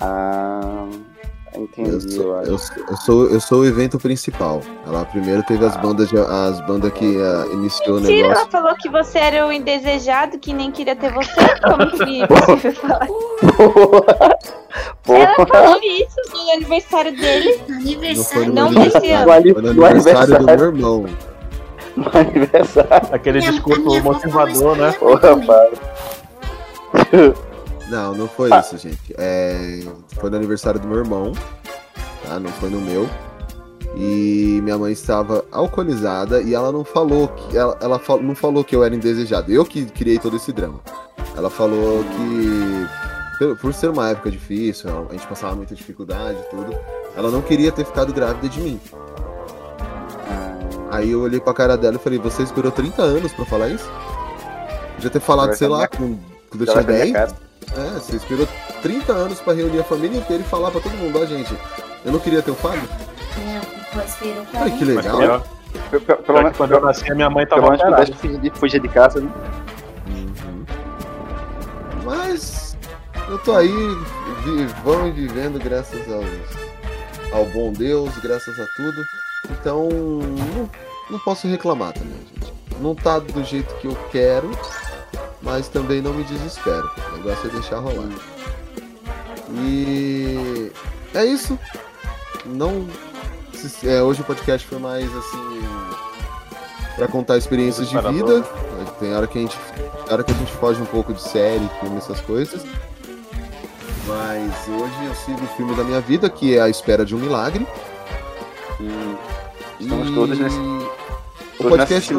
Ah, entendi. Eu sou, eu, sou- eu sou, eu sou o evento principal. Ela primeiro teve as bandas, de- as bandas que ah, iniciou o Mentira, ela negócio. falou que você era o indesejado, que nem queria ter você. Como que você falar? Ela falou isso no aniversário dele. Não foi no Não desse aniversário, ano. foi no aniversário do meu irmão. No aniversário. Aquele Minha- discurso motivador, né? também. Não, não foi isso, gente. É, foi no aniversário do meu irmão, tá? Não foi no meu. E minha mãe estava alcoolizada e ela não falou que ela, ela fal- não falou que eu era indesejado. Eu que criei todo esse drama. Ela falou que por ser uma época difícil, a gente passava muita dificuldade e tudo, ela não queria ter ficado grávida de mim. Aí eu olhei pra cara dela e falei, você esperou 30 anos pra falar isso? Podia ter falado, sei lá, com, quando eu Já vai tinha na minha 10. É, você esperou 30 anos pra reunir a família inteira e falar pra todo mundo, ó, gente, eu não queria ter o Fábio. Avó esperou Olha que 40 legal. Pelo, que quando eu nasci, a minha mãe tava pelo menos fugir de casa, né? Uhum. Mas eu tô aí vivão e vivendo graças aos, ao bom Deus, graças a tudo. Então não, não posso reclamar também, gente. Não tá do jeito que eu quero, mas também não me desespero. O negócio é deixar rolar. E é isso. Não. é, hoje o podcast foi mais assim. Pra contar experiências de vida. Tem hora que a gente. Tem hora que a gente foge um pouco de série, filme, essas coisas. Mas hoje eu sigo o filme da minha vida, que é A Espera de um Milagre. Estamos todos nesse- O todos podcast,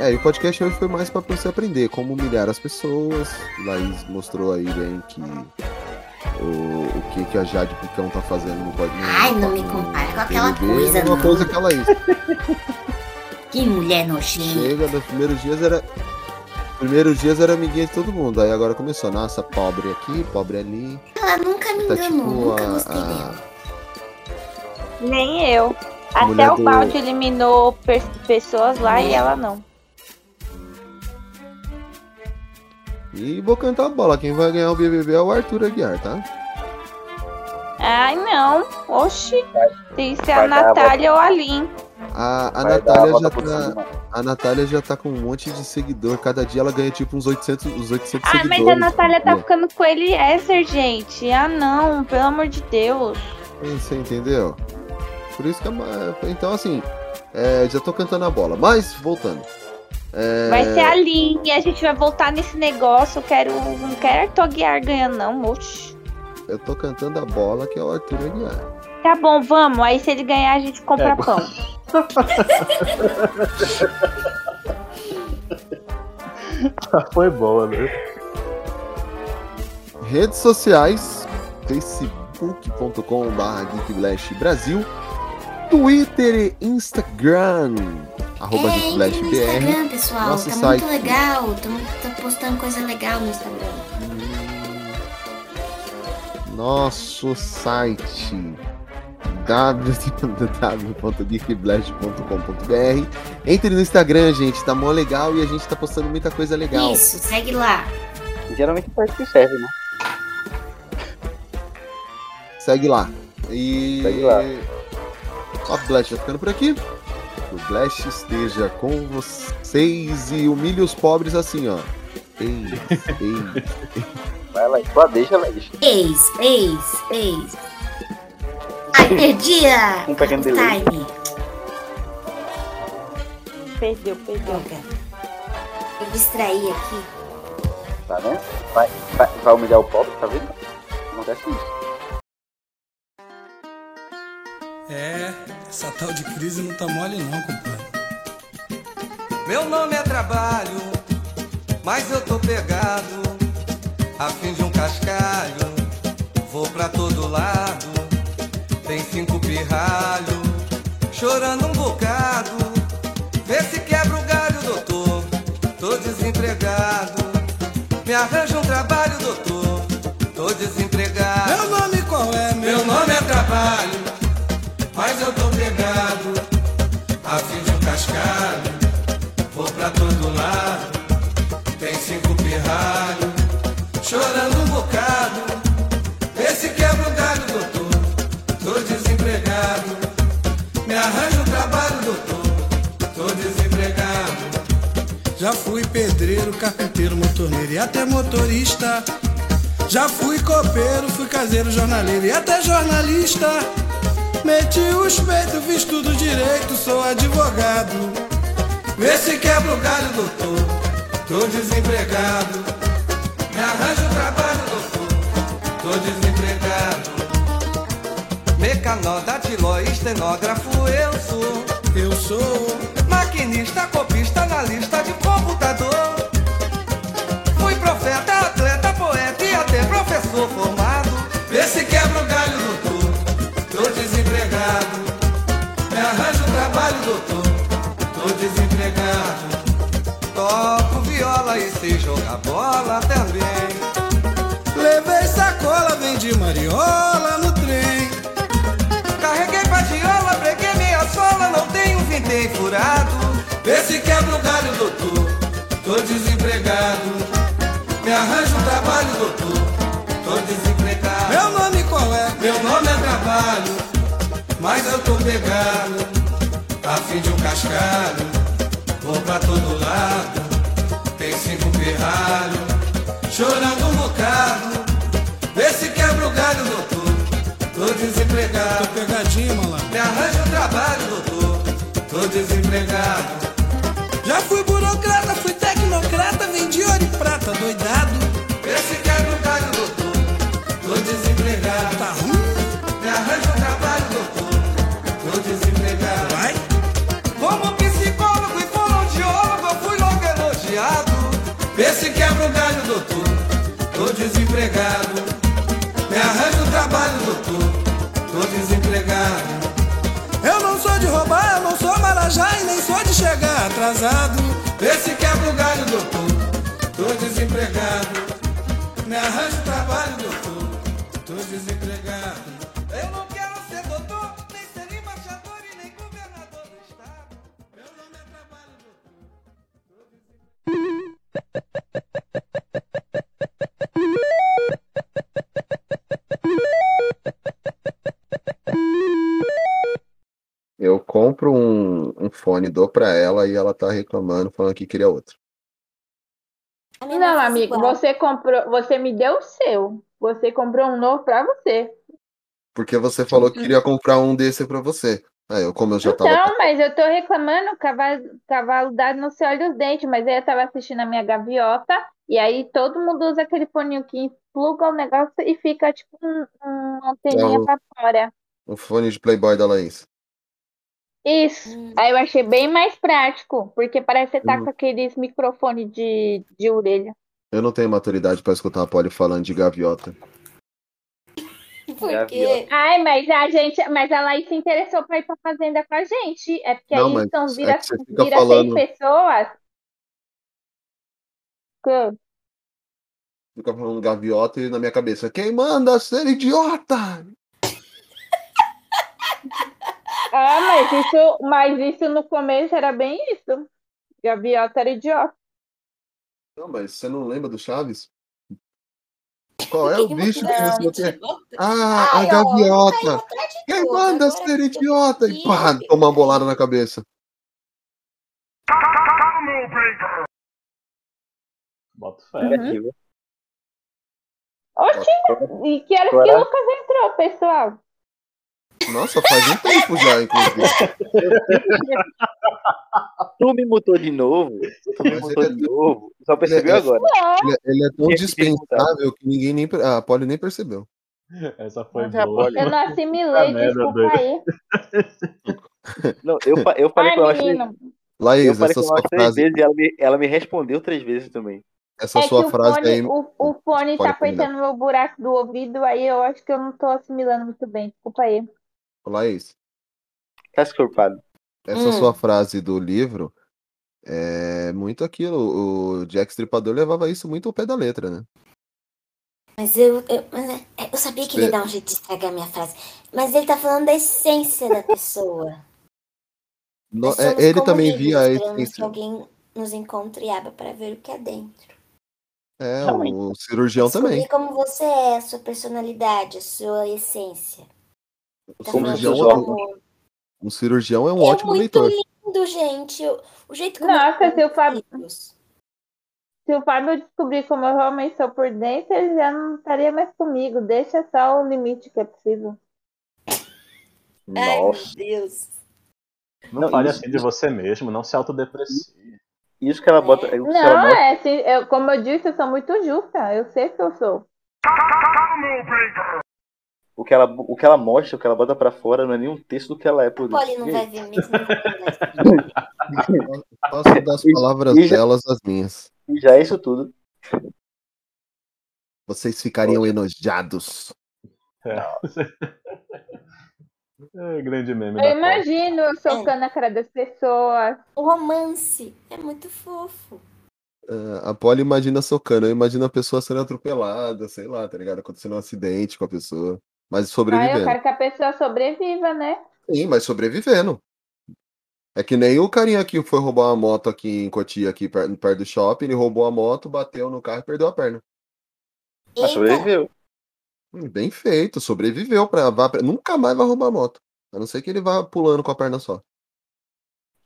é, e o podcast hoje foi mais pra você aprender como humilhar as pessoas. Laís mostrou aí bem que o, o que, que a Jade Picão tá fazendo no podcast. Ai, não me compara com aquela coisa, É uma não. coisa que a Laís. Que mulher nojenta. Chega, nos primeiros dias era. Primeiros dias era amiguinha de todo mundo. Aí agora começou, nossa, pobre aqui, pobre ali. Ela nunca me Tá enganou, tipo nunca a- gostei a- dela. Nem eu. Até o do- balde eliminou pessoas lá e ela não. E vou cantar a bola. Quem vai ganhar o BBB é o Arthur Aguiar, tá? Ai, não. Oxi. Tem que ser Vai a Natália ou a Lin. A, a Natália já tá. A Natália já tá com um monte de seguidor. Cada dia ela ganha tipo uns 800, uns 800 Ah, seguidores. mas a Natália tá ficando com ele Eliezer, gente. Ah, não. Pelo amor de Deus. Você entendeu? Por isso que é uma... Então, assim, é, já tô cantando a bola. Mas, voltando. É, Vai ser a Lin e a gente vai voltar nesse negócio. Eu quero. Não quero Arthur Guiar ganhando, não. Oxi. Eu tô cantando a bola que é o Arthur Aguiar. Tá bom, vamos. Aí se ele ganhar, a gente compra É, pão. Foi boa, né? Redes sociais, facebook.com.br geekblast Brasil, Twitter e Instagram, arroba É, entre no Instagram, pessoal. nosso tá site. muito legal. Tô, tô postando coisa legal no Instagram. nosso site www.geekblast.com.br. Entre no Instagram, gente, tá mó legal e a gente tá postando muita coisa legal. Isso, segue lá. Geralmente faz o que serve, né? Segue lá. E. Segue lá. Ó, o Blast vai ficando por aqui. Que o Blast esteja com vocês e humilhe os pobres assim, ó. Ei, ei. Vai lá, só deixa, Laís. Ex, ex, ex. Ai, perdi a Um pequeno delay. time. Perdeu, perdeu. Eu distraí aqui. Tá vendo? Vai, vai, vai humilhar o pobre, tá vendo? Acontece isso. É, essa tal de crise não tá mole não, compadre. Meu nome é trabalho, mas eu tô pegado. A fim de um cascalho, vou pra todo lado. Tem cinco pirralho, chorando um bocado. Vê se quebra o galho, doutor. Tô desempregado. Me arranja um trabalho, doutor. Tô desempregado. Meu nome qual é? Meu nome é trabalho, Já fui pedreiro, carpinteiro, motorneiro e até motorista. Já fui copeiro, fui caseiro, jornaleiro e até jornalista. Meti os peitos, fiz tudo direito, sou advogado. Vê se quebra o galho, doutor. Tô desempregado. Me arranja um trabalho, doutor. Tô desempregado. Mecanó, datiló, estenógrafo, eu sou. Eu sou. Maquinista, copista, analista de computador. Fui profeta, atleta, poeta e até professor formado. Vê se quebra o galho, doutor. Tô desempregado. Me arranja um trabalho, doutor. Tô desempregado. Toco viola e sei jogar bola também. Levei sacola, vendi mariola no trem. Vintém furado. Vê se quebra o galho, doutor. Tô desempregado. Me arranja um trabalho, doutor. Tô desempregado. Meu nome qual é? Meu nome é trabalho, mas eu tô pegado. A fim de um cascalho, vou pra todo lado. Tem cinco pirralho, chorando um bocado. Vê se quebra o galho, doutor. Chegar atrasado. Vê se quebra o galho, doutor. Tô desempregado. Fone, dou pra ela e ela tá reclamando, falando que queria outro. Não, amigo, você comprou, você me deu o seu. Você comprou um novo pra você. Porque você falou que queria comprar um desse pra você. Aí eu, como eu já tava. Então, mas eu tô reclamando, cavalo, cavalo dado não se olha os dentes, mas aí eu tava assistindo a minha gaviota, e aí todo mundo usa aquele foninho que pluga o negócio e fica tipo um, um- anteninha Não. pra fora. O fone de Playboy da Laís. Isso. Aí eu achei bem mais prático, porque parece que você tá Hum. com aqueles microfone de, de orelha. Eu não tenho maturidade pra escutar a Polly falando de gaviota. Por quê? Ai, mas a gente, mas a Laís se interessou pra ir pra fazenda com a gente. É porque Não, aí mas são é vira, que você fica vira falando- seis pessoas. Que? fica falando gaviota e na minha cabeça, quem manda ser idiota? Ah, mas isso, mas isso no começo era bem isso. Gaviota era idiota. Não, mas você não lembra do Chaves? Qual é o bicho que Não. você quer? Ah, Ai, a ó, gaviota! Quem manda ser idiota? E pá, toma uma bolada na cabeça. Boto fé. Negativa. Oxi, e que horas que o Lucas entrou, pessoal? Nossa, faz um tempo já, inclusive. Tu me mutou de novo. Tu me Mas mutou é de novo. Só percebeu ele é- agora. Ele, é- ele é tão que dispensável que ninguém nem. per- A Polly nem percebeu. Essa foi Mas é boa. Eu não assimilei, desculpa aí. Não, eu, eu falei Ai, com ela menino. eu Laís, falei essa sua frase, vezes e ela me, ela me respondeu três vezes também. essa É que sua o frase fone, aí. o, o fone Pode tá apertando no meu buraco do ouvido, aí eu acho que eu não tô assimilando muito bem. Desculpa aí. Laís, Tá escorpado. essa Hum. sua frase do livro é muito aquilo. O Jack Stripador levava isso muito ao pé da letra, né? Mas eu, eu, mas é- é, eu sabia que ele ia dar um jeito de estragar a minha frase. Mas ele tá falando da essência da pessoa. No- é, ele também livros, via a esperamos que essência. alguém nos encontre e abra para ver o que é dentro. É, Realmente. o cirurgião Descobrir também. como você é, a sua personalidade, a sua essência. Falando cirurgião, é um- um cirurgião é um É ótimo muito leitor. lindo, gente. O, jeito como Nossa, se o Fábio, se o Fábio descobrir como eu realmente sou por dentro, ele já não estaria mais comigo. Deixa só o limite que é possível. Ai, meu Nossa. Deus. Não, Não, fale isso- assim de você mesmo, não se autodeprecie. Isso que ela bota. que ela Não, mostra- é assim, eu, como eu disse, eu sou muito justa. Eu sei que eu sou. O, que ela, o que ela mostra, o que ela bota pra fora, não é nenhum texto do que ela é por dentro. Polly não vai ver mesmo. conversar. Faço das palavras E delas as minhas. E já é isso tudo. Vocês ficariam enojados. É, grande meme Eu imagino eu socando a cara das pessoas. O romance é muito fofo. Ah, a Polly imagina socando, eu imagino a pessoa sendo atropelada, sei lá, tá ligado? Acontecendo um acidente com a pessoa. Mas Ah, eu sobrevivendo. quero que a pessoa sobreviva, né? Sim, mas sobrevivendo. É que nem o carinha que foi roubar uma moto aqui em Cotia, aqui per- perto do shopping, ele roubou a moto, bateu no carro e perdeu a perna. Mas Eita, sobreviveu. Hum, Bem feito, sobreviveu pra, vá pra- nunca mais vai roubar moto. A não ser que ele vá pulando com a perna só.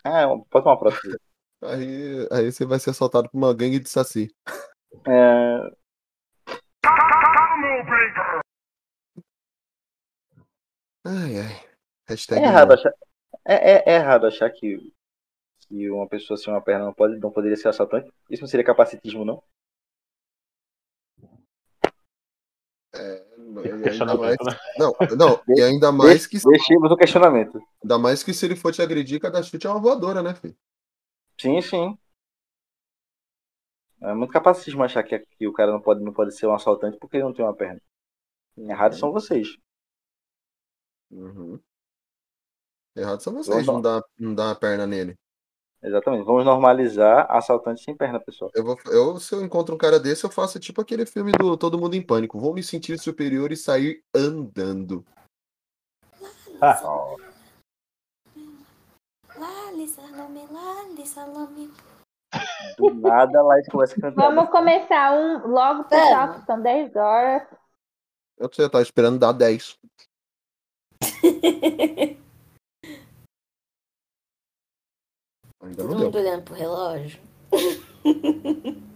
Ah, é pode uma próxima. Aí, aí você vai ser assaltado por uma gangue de saci. É, Ai, ai. é Hashtag errado não. achar. É, é- é errado achar que, que uma pessoa sem uma perna não, pode, não poderia ser assaltante. Isso não seria capacitismo, não? É, e ainda mais- né? Não, não, e ainda mais que Deixemos o questionamento. ainda mais que se ele for te agredir, cada chute é uma voadora, né, filho? Sim, sim. É muito capacitismo achar que, que o cara não pode, não pode ser um assaltante porque ele não tem uma perna. Errados são vocês. Uhum. Errado são vocês, não dá, não dá a perna nele. Exatamente. Vamos normalizar assaltante sem perna, pessoal. Eu vou, eu, se eu encontro um cara desse, eu faço tipo aquele filme do Todo Mundo em Pânico. Vou me sentir superior e sair andando. Salame. Do nada lá a cantar. Vamos começar um logo, pessoal, que são 10 horas. Eu já tava esperando dar 10. Ainda Todo não deu. mundo olhando pro relógio.